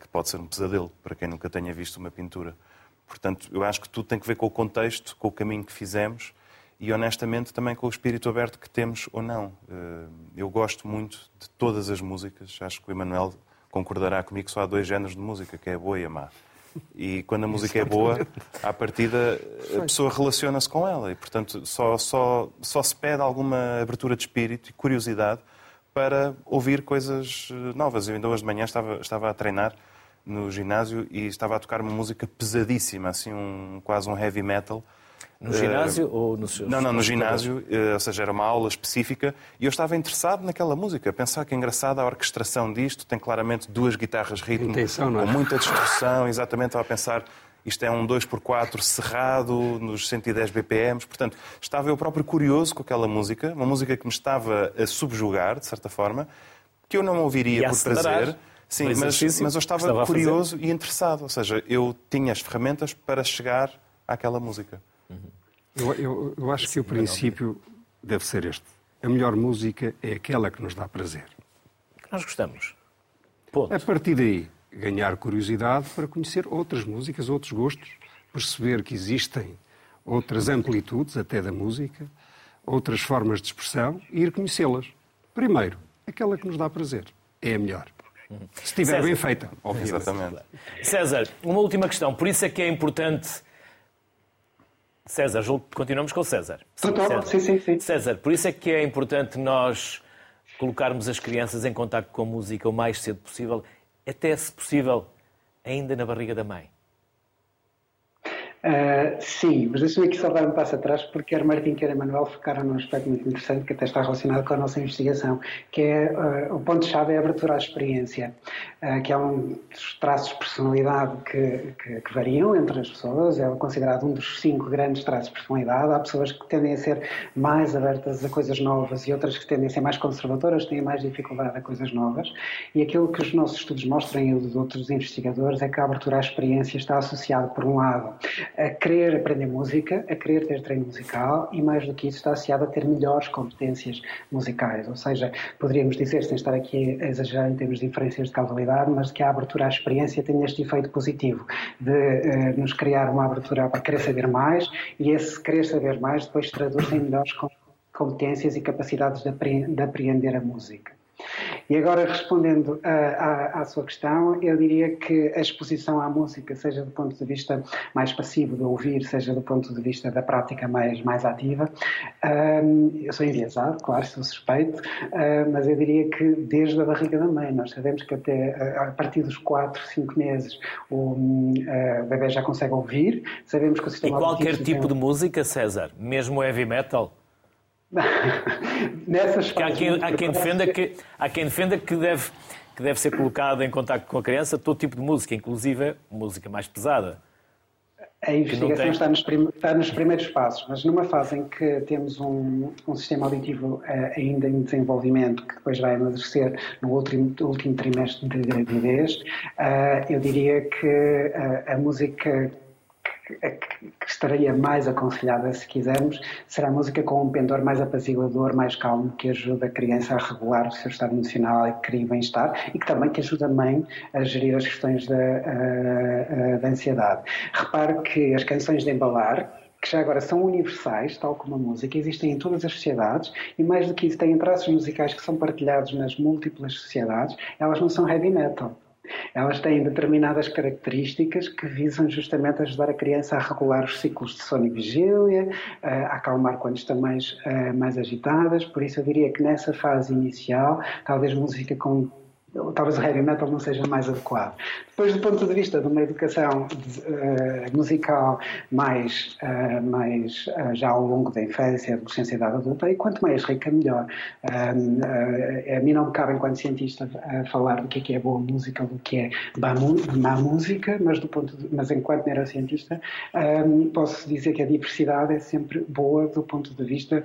que pode ser um pesadelo para quem nunca tenha visto uma pintura. Portanto, eu acho que tudo tem que ver com o contexto, com o caminho que fizemos e honestamente também com o espírito aberto que temos ou não. Eh, eu gosto muito de todas as músicas, acho que o Emanuel concordará comigo só há dois géneros de música, que é a boa e a má. E quando a música é boa, à partida a pessoa relaciona-se com ela e, portanto, só, só, só se pede alguma abertura de espírito e curiosidade para ouvir coisas eh, novas. Eu ainda hoje de manhã estava, estava a treinar no ginásio e estava a tocar uma música pesadíssima, assim, um, quase um heavy metal, No ginásio uh, ou no seu Não, não, no ginásio, uh, ou seja, era uma aula específica e eu estava interessado naquela música. Pensar que é engraçada a orquestração disto, tem claramente duas guitarras ritmo, Intenção, é? com muita distorção, exatamente, estava a pensar isto é um 2x4 cerrado, nos 110 BPMs. Portanto, estava eu próprio curioso com aquela música, uma música que me estava a subjugar, de certa forma, que eu não ouviria por prazer. Sim, mas, mas eu estava, estava curioso e interessado. Ou seja, eu tinha as ferramentas para chegar àquela música. Eu, eu, eu acho que o princípio deve ser este. A melhor música é aquela que nos dá prazer. Que nós gostamos. Ponto. A partir daí, ganhar curiosidade para conhecer outras músicas, outros gostos, perceber que existem outras amplitudes até da música, outras formas de expressão e ir conhecê-las. Primeiro, aquela que nos dá prazer. É a melhor. Se estiver César. bem feita, obviamente. Exatamente. César, uma última questão. Por isso é que é importante. César, continuamos com o César. Sim, César. sim, sim, sim. César, por isso é que é importante nós colocarmos as crianças em contato com a música o mais cedo possível até se possível, ainda na barriga da mãe? Uh, sim, mas deixa-me aqui só dar um passo atrás, porque quer Martim, quer Emanuel focaram num aspecto muito interessante que até está relacionado com a nossa investigação, que é uh, o ponto-chave é a abertura à experiência, uh, que é um dos traços de personalidade que, que, que, variam entre as pessoas, é considerado um dos cinco grandes traços de personalidade. Há pessoas que tendem a ser mais abertas a coisas novas e outras que tendem a ser mais conservadoras, têm mais dificuldade a coisas novas. E aquilo que os nossos estudos mostram e os outros investigadores é que a abertura à experiência está associada, por um lado, a querer aprender música, a querer ter treino musical e, mais do que isso, está associado a ter melhores competências musicais. Ou seja, poderíamos dizer, sem estar aqui a exagerar em termos de inferências de causalidade, mas que a abertura à experiência tem este efeito positivo de eh, nos criar uma abertura para querer saber mais e esse querer saber mais depois traduz em melhores competências e capacidades de, de apreender a música. E agora, respondendo à, à, sua questão, eu diria que a exposição à música, seja do ponto de vista mais passivo de ouvir, seja do ponto de vista da prática mais, mais ativa, um, eu sou enviesado, claro, sou suspeito, uh, mas eu diria que desde a barriga da mãe, nós sabemos que até a partir dos 4, 5 meses o, uh, bebê já consegue ouvir, sabemos que o sistema E qualquer tipo de música, César, mesmo heavy metal? Nessas há quem, há, quem defenda que, há quem defenda que deve, que deve ser colocado em contato com a criança todo tipo de música, inclusive música mais pesada. A investigação está nos, prim, está nos, primeiros passos, mas numa fase em que temos um, um sistema auditivo uh, ainda em desenvolvimento, que depois vai amadurecer no último, último trimestre de gravidez, uh, eu diria que uh, a música que estaria mais aconselhada, se quisermos, será a música com um pendor mais apaziguador, mais calmo, que ajuda a criança a regular o seu estado emocional e cria bem-estar e que também que ajuda a mãe a gerir as questões da, da ansiedade. Repare que as canções de embalar, que já agora são universais, tal como a música, existem em todas as sociedades e, mais do que isso, têm traços musicais que são partilhados nas múltiplas sociedades, elas não são heavy metal. Elas têm determinadas características que visam justamente ajudar a criança a regular os ciclos de sono e vigília, a acalmar quando estão mais, mais agitadas. Por isso, eu diria que nessa fase inicial, talvez música com talvez o heavy metal não seja mais adequado. Depois, do ponto de vista de uma educação uh, musical mais, uh, mais uh, já ao longo da infância, adolescência e idade adulta, e quanto mais rica, melhor. a mim não me cabe, enquanto cientista, falar do que é, que é boa música ou do que é má música, mas, do ponto de, mas enquanto neurocientista, posso dizer que a diversidade é sempre boa do ponto de vista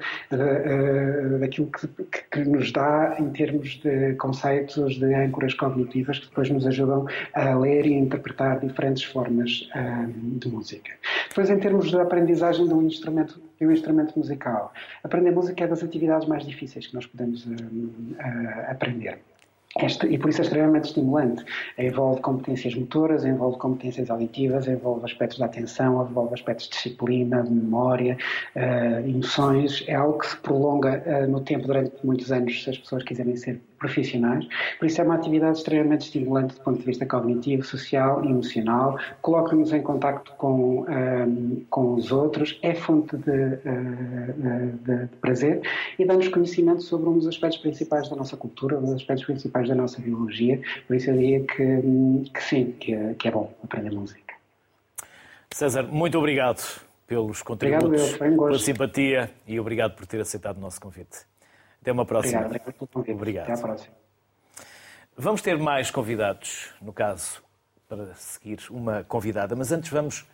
daquilo que, que, nos dá em termos de conceitos, de âncoras cognitivas que depois nos ajudam a ler e interpretar diferentes formas um, de música. Depois, em termos de aprendizagem de um instrumento, de um instrumento musical, aprender música é das atividades mais difíceis que nós podemos um, uh, aprender. Este, e por isso é extremamente estimulante. Envolve competências motoras, envolve competências auditivas, envolve aspectos da atenção, envolve aspectos de disciplina, de memória, uh, emoções. É algo que se prolonga uh, no tempo durante muitos anos se as pessoas quiserem ser profissionais. Por isso é uma atividade extremamente estimulante do ponto de vista cognitivo, social e emocional. Coloca-nos em contacto com, ehm, com os outros, é fonte de, uh, de, de prazer e dá-nos conhecimento sobre um dos aspectos principais da nossa cultura, um dos aspectos principais da nossa biologia. Por isso eu diria que, que sim, que é, que é bom aprender música. César, muito obrigado pelos contributos, obrigado, pela simpatia e obrigado por ter aceitado o nosso convite. Até uma próxima. Obrigado, obrigado. Obrigado. Até à próxima. Vamos ter mais convidados, no caso, para seguir uma convidada, mas antes vamos,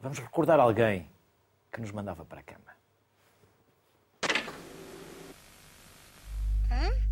vamos recordar alguém que nos mandava para a cama. Vitinho.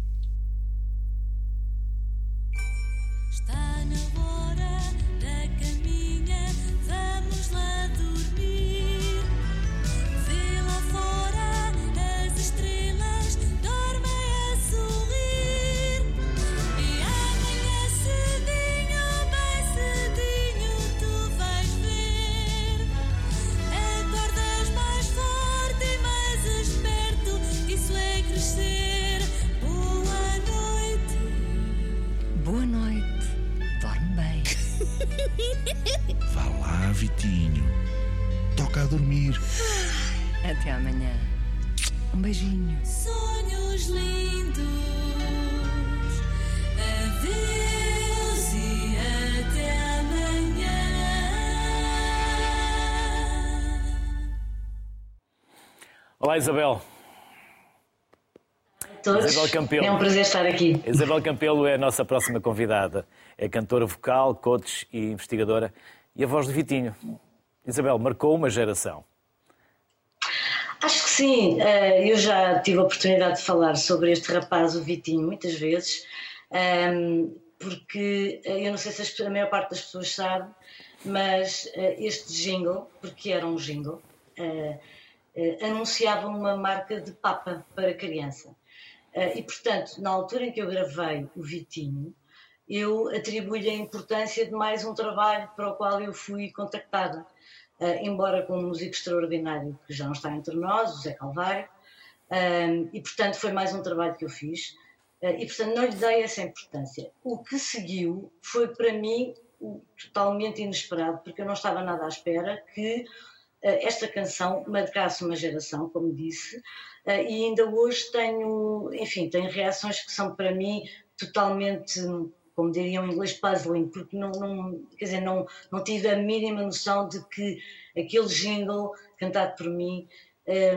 Olá, Isabel. Todos. Isabel Campelo. É um prazer estar aqui. Isabel Campelo é a nossa próxima convidada. É cantora vocal, coach e investigadora e a voz de Vitinho. Isabel, marcou uma geração. Acho que sim. Eh, eu já tive a oportunidade de falar sobre este rapaz, o Vitinho, muitas vezes, ehm, porque eh, eu não sei se a maior parte das pessoas sabe, mas eh, este jingle, porque era um jingle, anunciava uma marca de papa para criança. E, portanto, na altura em que eu gravei o Vitinho, eu atribuo-lhe a importância de mais um trabalho para o qual eu fui contactada. Uh, embora com um músico extraordinário que já não está entre nós, o Zé Calvário, uh, e portanto foi mais um trabalho que eu fiz, e portanto não lhe dei essa importância. O que seguiu foi para mim totalmente inesperado, porque eu não estava nada à espera que esta canção marcasse uma geração, como disse, e ainda hoje tenho, enfim, tenho reações que são para mim totalmente como diriam em inglês, puzzling, porque não, não, quer dizer, não, não tive a mínima noção de que aquele jingle cantado por mim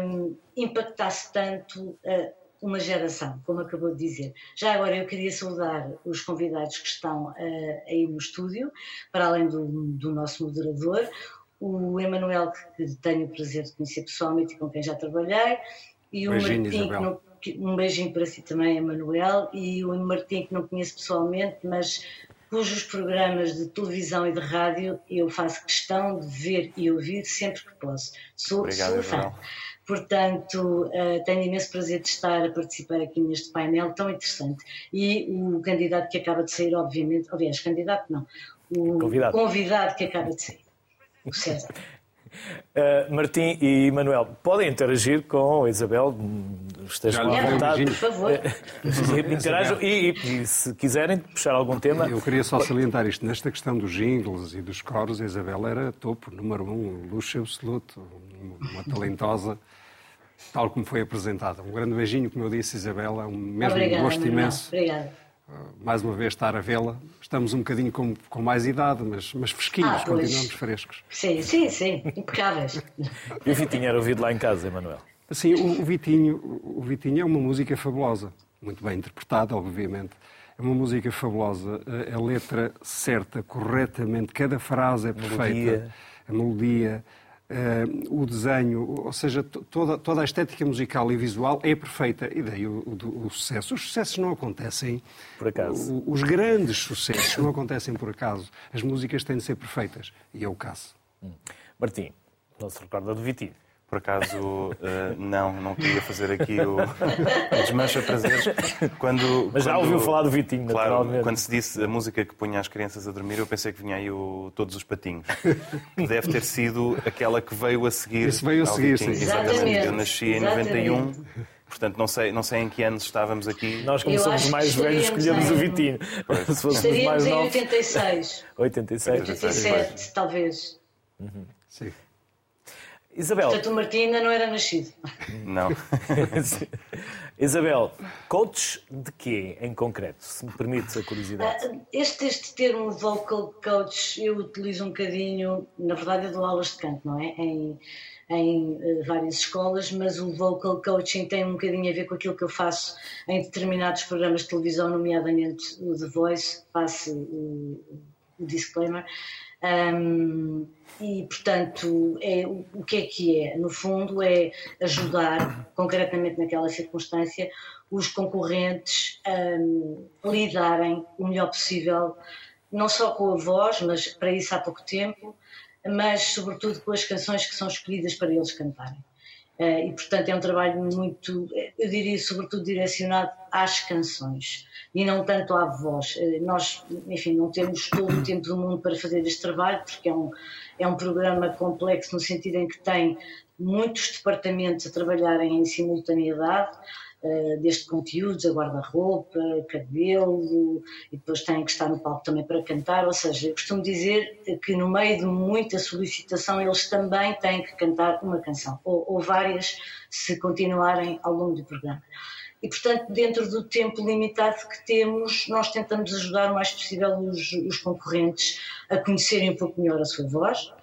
um, impactasse tanto uh, uma geração, como acabou de dizer. Já agora eu queria saudar os convidados que estão aí no estúdio, para além do, do nosso moderador, o Emanuel, que, tenho o prazer de conhecer pessoalmente e com quem já trabalhei, e o Beijinho, Martim, que não, um beijinho para si também, Emanuel, e o Martim, que não conheço pessoalmente, mas cujos programas de televisão e de rádio eu faço questão de ver e ouvir sempre que posso. Sou, Obrigado, sou fã. Portanto, uh, tenho imenso prazer de estar a participar aqui neste painel tão interessante. E o candidato que acaba de sair, obviamente, aliás, candidato não, o convidado, convidado que acaba de sair, César. Uh, Martim e Manuel, podem interagir com a Isabel, estejam à vontade. Por favor. Interajam e, e, se quiserem puxar algum tema. Eu queria só salientar isto. Nesta questão dos jingles e dos coros, a Isabel era topo, número um, luxo absoluto, uma talentosa, tal como foi apresentada. Um grande beijinho, como eu disse, Isabel, é um mesmo Obrigada, gosto imenso. Obrigada mais uma vez estar a vê-la. Estamos um bocadinho com, com mais idade, mas, mas fresquinhos, ah, continuamos frescos. Sim, sim, sim, impecáveis. e o Vitinho era ouvido lá em casa, Emanuel? Sim, o, o, Vitinho, o Vitinho é uma música fabulosa, muito bem interpretada, obviamente. É uma música fabulosa, a, a letra certa, corretamente, cada frase é perfeita. Melodia. A melodia Uh, o desenho, ou seja, toda, toda a estética musical e visual é perfeita. E daí o, o, o sucesso. Os sucessos não acontecem por acaso. O, os grandes sucessos não acontecem por acaso. As músicas têm de ser perfeitas. E é o caso. Hum. Martim, não se recorda do Vitinho? Por acaso, uh, não, não queria fazer aqui o, o desmancha prazeres. Quando, Mas já quando, ouviu falar do Vitinho, claro, naturalmente. Quando se disse a música que punha as crianças a dormir, eu pensei que vinha aí o Todos os Patinhos. Que deve ter sido aquela que veio a seguir. Isso veio a seguir, Vitinho. sim. Exatamente. Exatamente. Eu nasci em Exatamente. 91. Portanto, não sei, não sei em que anos estávamos aqui. Nós, como Eu somos mais velhos, escolhemos o em- Vitinho. Se fôssemos Estaríamos mais em novos. 86, 86. 87, talvez. Sim. Isabel, Portanto, o Martim ainda não era nascido. Não. Isabel, coach de quê em concreto, se me permite a curiosidade? Ah, Este, este termo vocal coach eu utilizo um bocadinho, na verdade eu dou aulas de canto, não é? Em, em eh, várias escolas, mas o vocal coaching tem um bocadinho a ver com aquilo que eu faço em determinados programas de televisão, nomeadamente o The Voice, passe o, o disclaimer. Um, e, portanto, é, o que é que é? No fundo, é ajudar, concretamente naquela circunstância, os concorrentes um, lidarem o melhor possível, não só com a voz, mas para isso há pouco tempo, mas sobretudo com as canções que são escolhidas para eles cantarem. Eh, e, portanto, é um trabalho muito, eh, eu diria, sobretudo direcionado às canções e não tanto à voz. Eh, Nós, enfim, não temos todo o tempo do mundo para fazer este trabalho, porque é um, é um programa complexo no sentido em que tem muitos departamentos a trabalharem em simultaneidade, eh, desde conteúdos, a guarda-roupa, cabelo, e depois têm que estar no palco também para cantar. Ou seja, eu costumo dizer que no meio de muita solicitação eles também têm que cantar uma canção, ou, ou várias, se continuarem ao longo do programa. E, portanto, dentro do tempo limitado que temos, nós tentamos ajudar o mais possível os, os concorrentes a conhecerem um pouco melhor a sua voz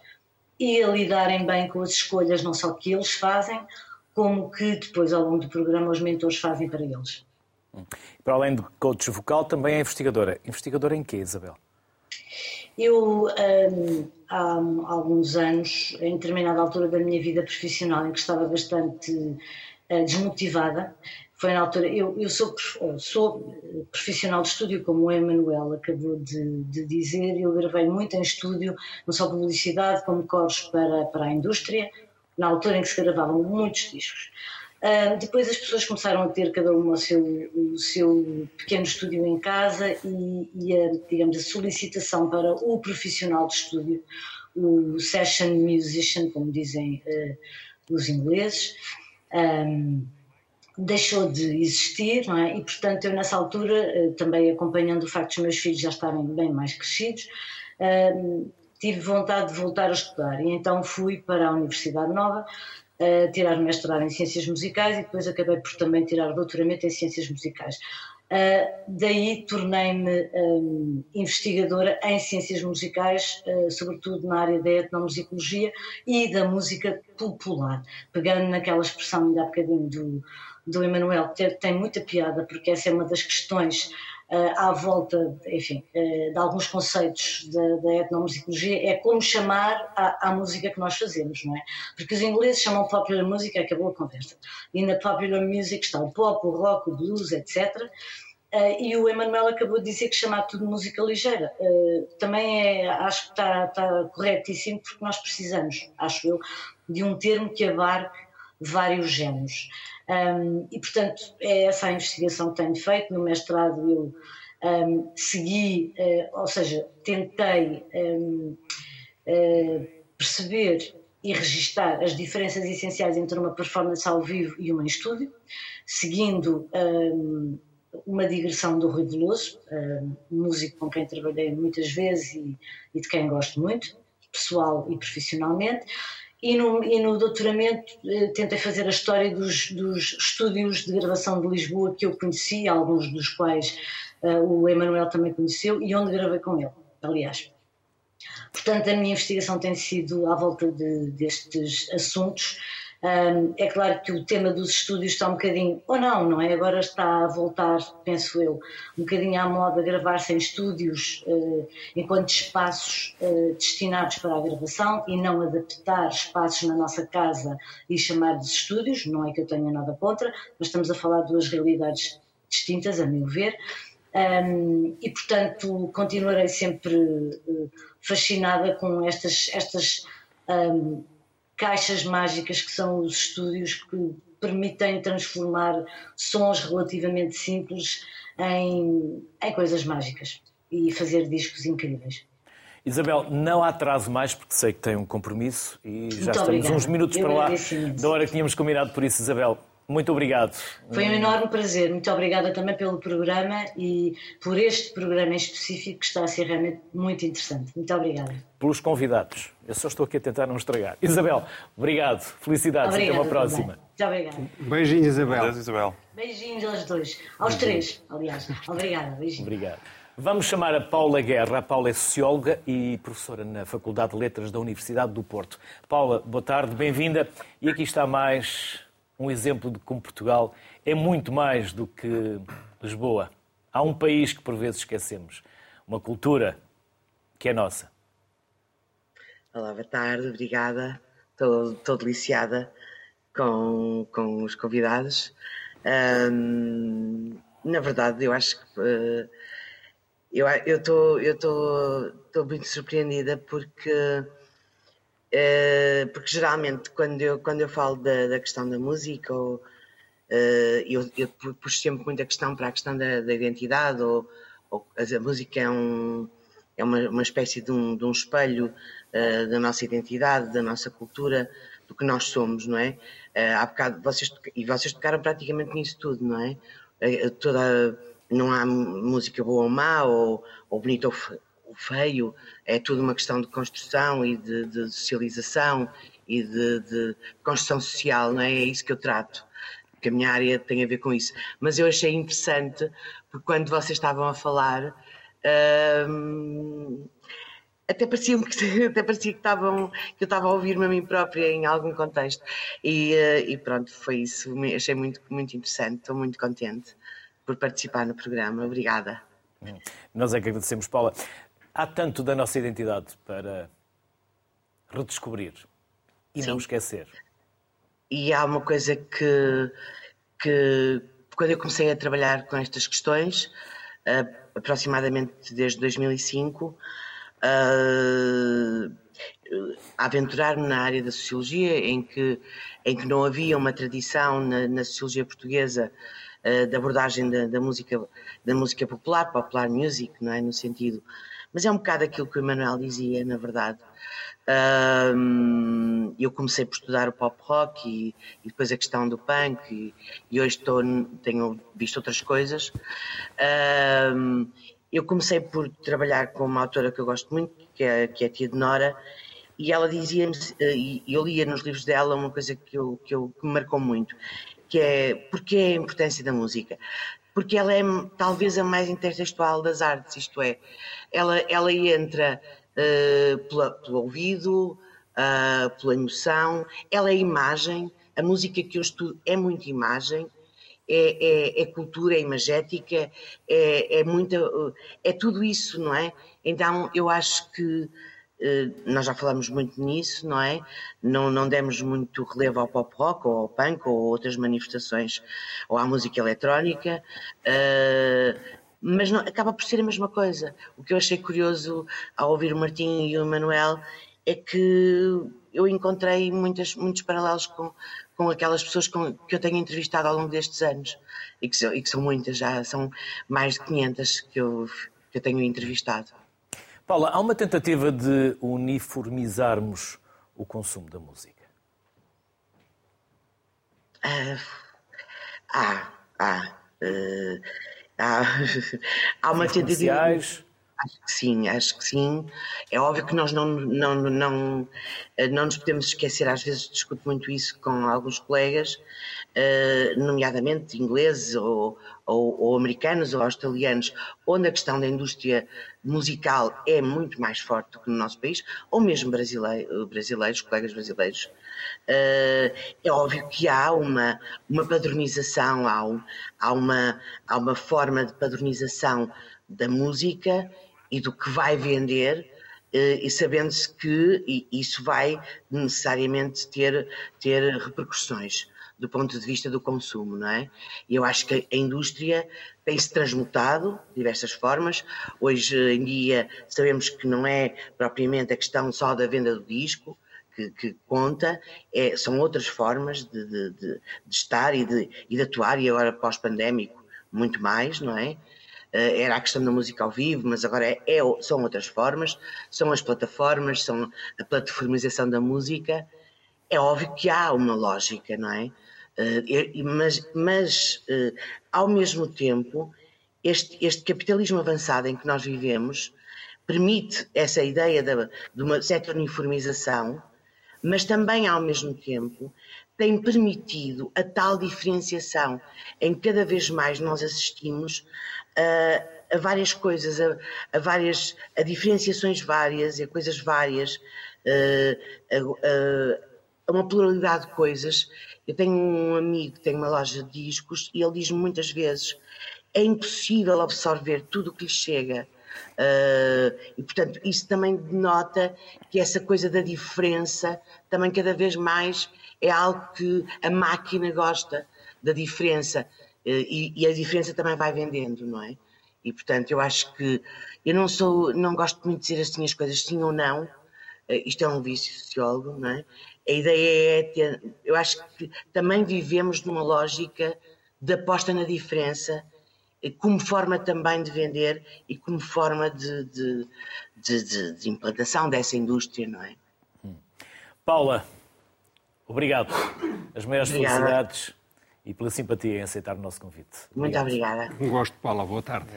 e a lidarem bem com as escolhas, não só que eles fazem, como que depois, ao longo do programa, os mentores fazem para eles. Para além de coach vocal, também é investigadora. Investigadora em quê, Isabel? Eu, hum, há alguns anos, em determinada altura da minha vida profissional, em que estava bastante eh, desmotivada, foi na altura. Eu, eu sou, prof- sou profissional de estúdio, como o Emanuel acabou de, de dizer. Eu gravei muito em estúdio, não só publicidade, como coros para, para a indústria, na altura em que se gravavam muitos discos. Ah, depois as pessoas começaram a ter cada uma o seu, o seu pequeno estúdio em casa e, e a, digamos, a solicitação para o profissional de estúdio, o session musician, como dizem eh, os ingleses, ahm, deixou de existir, não é? E portanto eu nessa altura, eh, também acompanhando o facto dos meus filhos já estarem bem mais crescidos, ahm, tive vontade de voltar a estudar e então fui para a Universidade Nova a tirar mestrado em Ciências Musicais e depois acabei por também tirar doutoramento em Ciências Musicais. Uh, daí tornei-me um, investigadora em ciências musicais, uh, sobretudo na área da etnomusicologia e da música popular, pegando naquela expressão ainda há bocadinho do, do Emanuel, que tem muita piada, porque essa é uma das questões à volta, enfim, uh, de alguns conceitos da, etnomusicologia, é como chamar à, música que nós fazemos, não é? Porque os ingleses chamam popular music, acabou a conversa. E na popular music está o pop, o rock, o blues, etc., Uh, e o Emanuel acabou de dizer que chamar tudo música ligeira. Também é, acho que está, está corretíssimo, porque nós precisamos, acho eu, de um termo que abarque vários géneros. Um, e, portanto, é essa a investigação que tenho feito. No mestrado, eu um, segui, uh, ou seja, tentei um, perceber e registar as diferenças essenciais entre uma performance ao vivo e uma em estúdio, seguindo uma digressão do Rui Veloso, músico com quem trabalhei muitas vezes e, e, de quem gosto muito, pessoal e profissionalmente. E no, e no doutoramento eh, tentei fazer a história dos, dos, estúdios de gravação de Lisboa que eu conheci, alguns dos quais uh, o Emanuel também conheceu, e onde gravei com ele, aliás. Portanto, a minha investigação tem sido à volta de, destes assuntos. É claro que o tema dos estúdios está um bocadinho, ou não, não é? Agora está a voltar, penso eu, um bocadinho à moda gravar-se em estúdios uh, enquanto espaços uh, destinados para a gravação e não adaptar espaços na nossa casa e chamar de estúdios. Não é que eu tenha nada contra, mas estamos a falar de duas realidades distintas, a meu ver. Um, e, portanto, continuarei sempre uh, fascinada com estas. estas um, caixas mágicas que são os estúdios que permitem transformar sons relativamente simples em, em coisas mágicas e fazer discos incríveis. Isabel, não atraso mais porque sei que tem um compromisso e já Muito estamos obrigada. uns minutos para lá da hora que tínhamos combinado por isso, Isabel. Muito obrigado. Foi um enorme prazer. Muito obrigada também pelo programa e por este programa em específico que está a ser realmente muito interessante. Muito obrigada. Pelos convidados. Eu só estou aqui a tentar não estragar. Isabel, obrigado. Felicidades. Obrigada Até uma próxima. também. Muito obrigada. Beijinho, Isabel. Adeus, Isabel. Beijinhos aos dois. Aos três, aliás. Obrigada, beijinhos. Obrigado. Vamos chamar a Paula Guerra. A Paula é socióloga e professora na Faculdade de Letras da Universidade do Porto. Paula, boa tarde, bem-vinda. E aqui está mais um exemplo de como Portugal é muito mais do que Lisboa. Há um país que por vezes esquecemos, uma cultura que é nossa. Olá, boa tarde, obrigada. Estou, deliciada com, com os convidados. Ahm, na verdade, eu acho que eh, eu estou muito surpreendida porque eh, porque geralmente quando eu quando eu falo da, da questão da música ou eh, eu, eu pu- puxo sempre muito a questão para a questão da, da identidade ou, ou a música é um é uma, uma espécie de um, de um espelho eh, da nossa identidade, da nossa cultura, do que nós somos, não é? Há bocado, vocês, e vocês tocaram praticamente nisso tudo, não é? Toda, não há música boa ou má, ou, ou bonita ou, ou feio, é tudo uma questão de construção e de, de socialização e de, de construção social, não é? É isso que eu trato porque a minha área tem a ver com isso. Mas eu achei interessante, porque quando vocês estavam a falar, hum, até parecia que até parecia que estavam que eu estava a ouvir-me a mim própria em algum contexto e, eh, e pronto foi isso achei muito muito interessante estou muito contente por participar no programa obrigada Nós é que agradecemos, Paula. Há tanto da nossa identidade para redescobrir e não Sim. esquecer. e há uma coisa que, que quando eu comecei a trabalhar com estas questões, eh, aproximadamente desde 2005, eh, a aventurar-me na área da sociologia, em que, em que não havia uma tradição na, na sociologia portuguesa eh, de abordagem da, da música, da música popular, popular music, não é? No sentido. Mas é um bocado aquilo que o Emanuel dizia, na verdade. Ahm, eu comecei por estudar o pop rock e, e depois a questão do punk e, e hoje estou, tenho visto outras coisas. Eu comecei por trabalhar com uma autora que eu gosto muito, que é, que é a Tia de Nora, e ela dizia-me, eh, e eu lia nos livros dela uma coisa que, eu, que, eu, que me marcou muito, que é porque a importância da música? Porque ela é talvez a mais intertextual das artes, isto é, ela, ela entra eh, pela- pelo ouvido, ah, pela emoção, ela é imagem, a música que eu estudo é muito imagem, é, é- é cultura, é imagética, é, é muita, é tudo isso, não é? Então eu acho que nós já falamos muito nisso, não é? Não, não demos muito relevo ao pop rock ou ao punk ou outras manifestações ou à música eletrónica, eh, mas não- acaba por ser a mesma coisa. O que eu achei curioso ao ouvir o Martim e o Manuel é que eu encontrei muitas, muitos paralelos com, com aquelas pessoas com, que eu tenho entrevistado ao longo destes anos e que, e que são muitas, já são mais de 500 que eu, que eu tenho entrevistado. Paula, há uma tentativa de uniformizarmos o consumo da música. Há, há, há, há uma tentativa. Acho que sim, acho que sim. É óbvio que nós não, não, não, eh, não nos podemos esquecer, às vezes discuto muito isso com alguns colegas, eh, nomeadamente ingleses ou, ou, ou americanos ou australianos, onde a questão da indústria musical é muito mais forte do que no nosso país, ou mesmo brasileiro, brasileiros, colegas brasileiros. Eh, é óbvio que há uma, uma padronização, há, um- há, uma, há uma forma de padronização da música e do que vai vender, eh, e sabendo-se que isso vai necessariamente ter, ter repercussões do ponto de vista do consumo, não é? E eu acho que a indústria tem-se transmutado de diversas formas. Hoje em dia sabemos que não é propriamente a questão só da venda do disco, que, que conta, é, são outras formas de, de- de- de estar e de, e atuar, e agora pós-pandémico, muito mais, não é? Eh, Era a questão da música ao vivo, mas agora é, é são outras formas, são as plataformas, são a plataformização da música. É óbvio que há uma lógica, não é? Eh, mas, mas eh, ao mesmo tempo, este, este capitalismo avançado em que nós vivemos permite essa ideia da- de uma certa uniformização, mas também ao mesmo tempo tem permitido a tal diferenciação em que cada vez mais nós assistimos a, a várias coisas, a, a, várias a diferenciações várias, a coisas várias, eh, a- a uma pluralidade de coisas. Eu tenho um amigo que tem uma loja de discos e ele diz-me muitas vezes é impossível absorver tudo o que lhe chega. Uh, e, portanto, isso também denota que essa coisa da diferença também cada vez mais é algo que a máquina gosta da diferença. Uh, e, e a diferença também vai vendendo, não é? E, portanto, eu acho que eu não sou, não gosto muito de dizer assim as coisas sim ou não. Uh, isto é um vício sociólogo, não é? A ideia é ter, eu acho que também vivemos numa lógica de aposta na diferença como forma também de vender e como forma de, de, de, de- de implantação dessa indústria, não é? Paula, obrigado. As maiores Obrigada. felicidades e pela simpatia em aceitar o nosso convite. Muito obrigada. Um gosto, Paula. Boa tarde.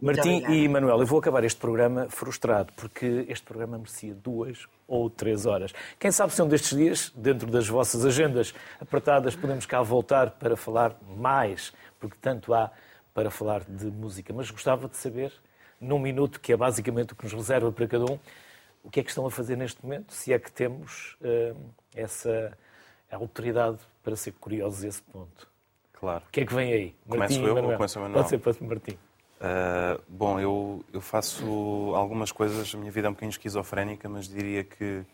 Martim obrigada. e Manuel, eu vou acabar este programa frustrado, porque este programa merecia duas ou três horas. Quem sabe se um destes dias, dentro das vossas agendas apertadas, podemos cá voltar para falar mais, porque tanto há para falar de música. Mas gostava de saber, num minuto, que é basicamente o que nos reserva para cada um, o que é que estão a fazer neste momento, se é que temos hum, essa autoridade para ser curiosos a esse ponto. Claro. O que é que vem aí? Começo Martim eu ou começa o Manuel? Pode ser para Martim. Uh, bom, eu, eu faço algumas coisas, a minha vida é um bocadinho esquizofrénica, mas diria que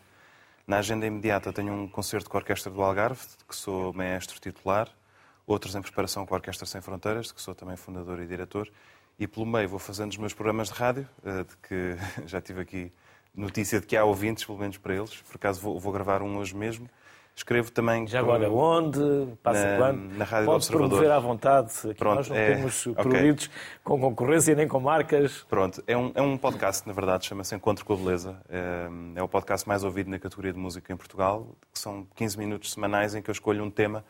na agenda imediata tenho um concerto com a Orquestra do Algarve, de que sou maestro titular, outros em preparação com a Orquestra Sem Fronteiras, de que sou também fundador e diretor, e pelo meio vou fazendo os meus programas de rádio, uh, de que já tive aqui notícia de que há ouvintes, pelo menos para eles, por acaso vou, vou gravar um hoje mesmo. Escrevo também... Já com- agora, onde? Passa Na- quando? na Rádio Pode promover à vontade. Aqui Pronto, nós não é- temos ok. produtos com concorrência nem com marcas. Pronto, é um, é um podcast, na verdade, chama-se Encontro com a Beleza. É, é o podcast mais ouvido na categoria de música em Portugal. São 15 minutos semanais em que eu escolho um tema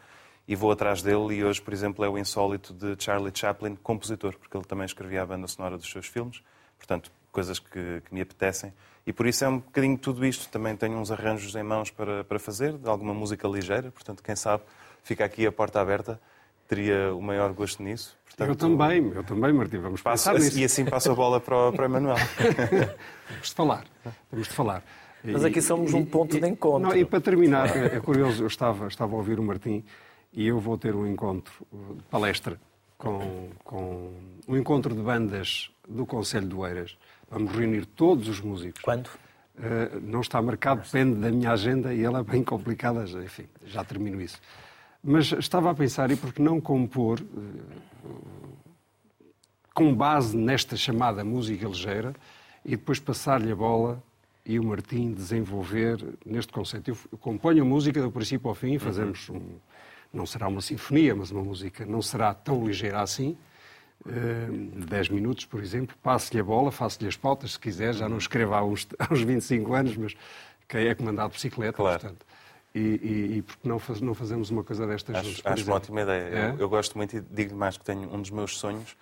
e vou atrás dele. E hoje, por exemplo, é o Insólito de Charlie Chaplin, compositor, porque ele também escrevia a banda sonora dos seus filmes. Portanto, coisas que, que me apetecem. E por isso é um bocadinho tudo isto. Também tenho uns arranjos em mãos para, para fazer, de alguma música ligeira. Portanto, quem sabe, fica aqui a porta aberta. Teria o maior gosto nisso. Portanto, Eu também, eu também, Martim. Vamos Passo, pensar nisso. e assim passo a bola para o, para o Emanuel. Temos de falar. Temos de falar. Mas aqui somos um ponto de encontro. Não, e para terminar, é é curioso, eu estava, estava a ouvir o Martim e eu vou ter um encontro de palestra com, com um encontro de bandas do Conselho de Oeiras. Vamos reunir todos os músicos. Quando? Uh, não está marcado, depende da minha agenda e ela é bem complicada, enfim, já termino isso. Mas estava a pensar, e por que não compor, uh, com base nesta chamada música ligeira, e depois passar-lhe a bola e o Martim desenvolver neste conceito. Eu, eu componho a música do princípio ao fim, fazemos um. Não será uma sinfonia, mas uma música não será tão ligeira assim. Eh, de 10 minutos, por exemplo, passo-lhe a bola, faço-lhe as pautas, se quiser, já não escrevo há uns, há uns 25 anos, mas quem é comandado de bicicleta, Claro. portanto. E, e, e por que não, faz- não fazemos uma coisa destas Acho, juntos, acho uma ótima ideia. É? Eu, eu gosto muito e digo mais que tenho um dos meus sonhos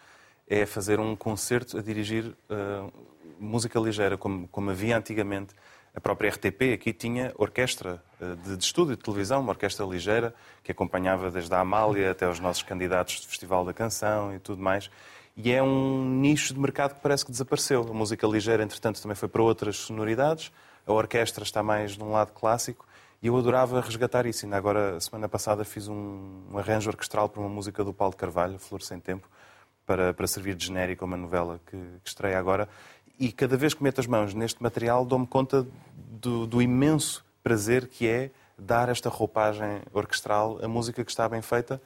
é fazer um concerto a dirigir uh, música ligeira, como, como havia antigamente. A própria RTP aqui tinha orquestra uh, de, de estúdio de televisão, uma orquestra ligeira, que acompanhava desde a Amália até os nossos candidatos do Festival da Canção e tudo mais. E é um nicho de mercado que parece que desapareceu. A música ligeira, entretanto, também foi para outras sonoridades. A orquestra está mais num lado clássico. E eu adorava resgatar isso. Ainda agora, semana passada, fiz um, um arranjo orquestral para uma música do Paulo Carvalho, Flor Sem Tempo, para, para servir de genérico a uma novela que, que estreia agora. E cada vez que meto as mãos neste material, dou-me conta do, do imenso prazer que é dar esta roupagem orquestral a música que está bem feita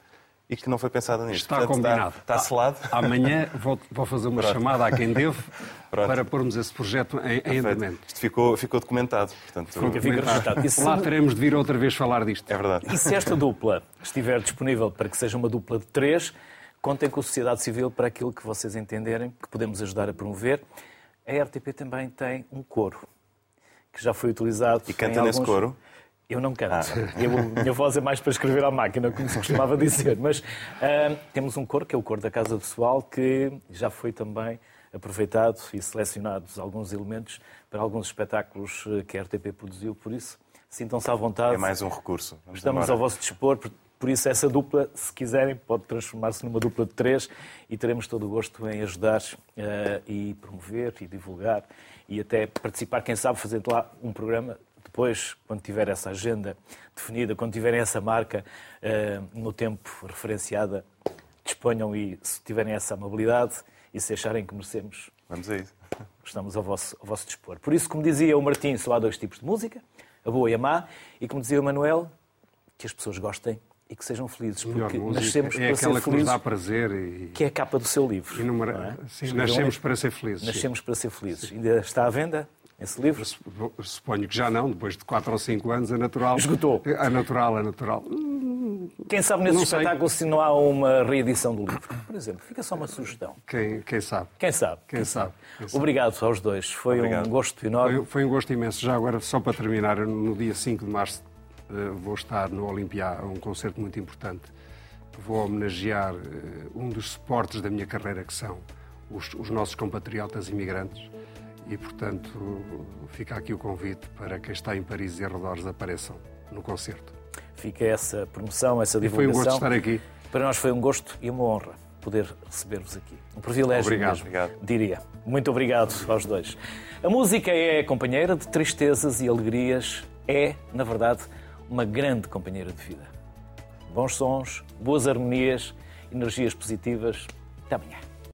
e que não foi pensada nisto. Está Portanto, combinado. Está, está selado. Amanhã vou, vou fazer uma Pronto. chamada a quem devo Pronto. para pormos esse projeto em, em andamento. Isto ficou, ficou documentado. Portanto, Fica registado. E se- Lá teremos de vir outra vez falar disto. é verdade. E se esta dupla estiver disponível para que seja uma dupla de três, contem com a sociedade civil para aquilo que vocês entenderem que podemos ajudar a promover. A RTP também tem um coro que já foi utilizado. E canta nesse alguns- coro? Eu não canto. Eu, a minha voz é mais para escrever à máquina, como se costumava dizer. Mas ah, temos um coro, que é o coro da Casa Pessoal, que já foi também aproveitado e selecionados alguns elementos para alguns espetáculos eh, que a RTP produziu. Por isso, Sintam-se à vontade. É mais um recurso. Vamos Estamos embora. ao vosso dispor, por, isso essa dupla, se quiserem, pode transformar-se numa dupla de três e teremos todo o gosto em ajudar eh, e promover e divulgar e até participar, quem sabe, fazendo lá um programa depois, quando tiver essa agenda definida, quando tiverem essa marca eh, no tempo referenciada, disponham e se tiverem essa amabilidade e se acharem que merecemos, Vamos a isso. estamos ao vosso, ao vosso dispor. Por isso, como dizia o Martim, só há dois tipos de música, a boa e a má, e como dizia o Manuel, que as pessoas gostem e que sejam felizes, porque música nascemos é para aquela ser que nos felizes, dá prazer e, que é a capa do seu livro. e numera- é? sim, nascemos para ser felizes. sim. Nascemos para ser felizes. Ainda está à venda esse livro? Suponho que já não, depois de 4 ou 5 anos, é natural. Esgotou. É natural, é natural. Quem sabe nesse Não sei. espetáculo se não há uma reedição do livro, por exemplo. Fica só uma sugestão. Quem, quem sabe? Quem sabe? Quem sabe? Quem sabe? Obrigado aos dois. Foi Obrigado. um gosto enorme. Foi, foi um gosto imenso. Já agora, só para terminar, no dia 5 de março vou estar no Olimpiá, a um concerto muito importante. Vou homenagear eh, um dos suportes da minha carreira, que são os, os nossos compatriotas imigrantes. E, portanto, fica aqui o convite para quem está em Paris e arredores apareçam no concerto. Fica essa promoção, essa E foi um divulgação. gosto estar aqui. Para nós foi um gosto e uma honra poder receber-vos aqui. Um privilégio Obrigado. mesmo, Obrigado. diria. Muito obrigado aos dois. A música é companheira de tristezas e alegrias. É, na verdade, uma grande companheira de vida. Bons sons, boas harmonias, energias positivas. Até amanhã.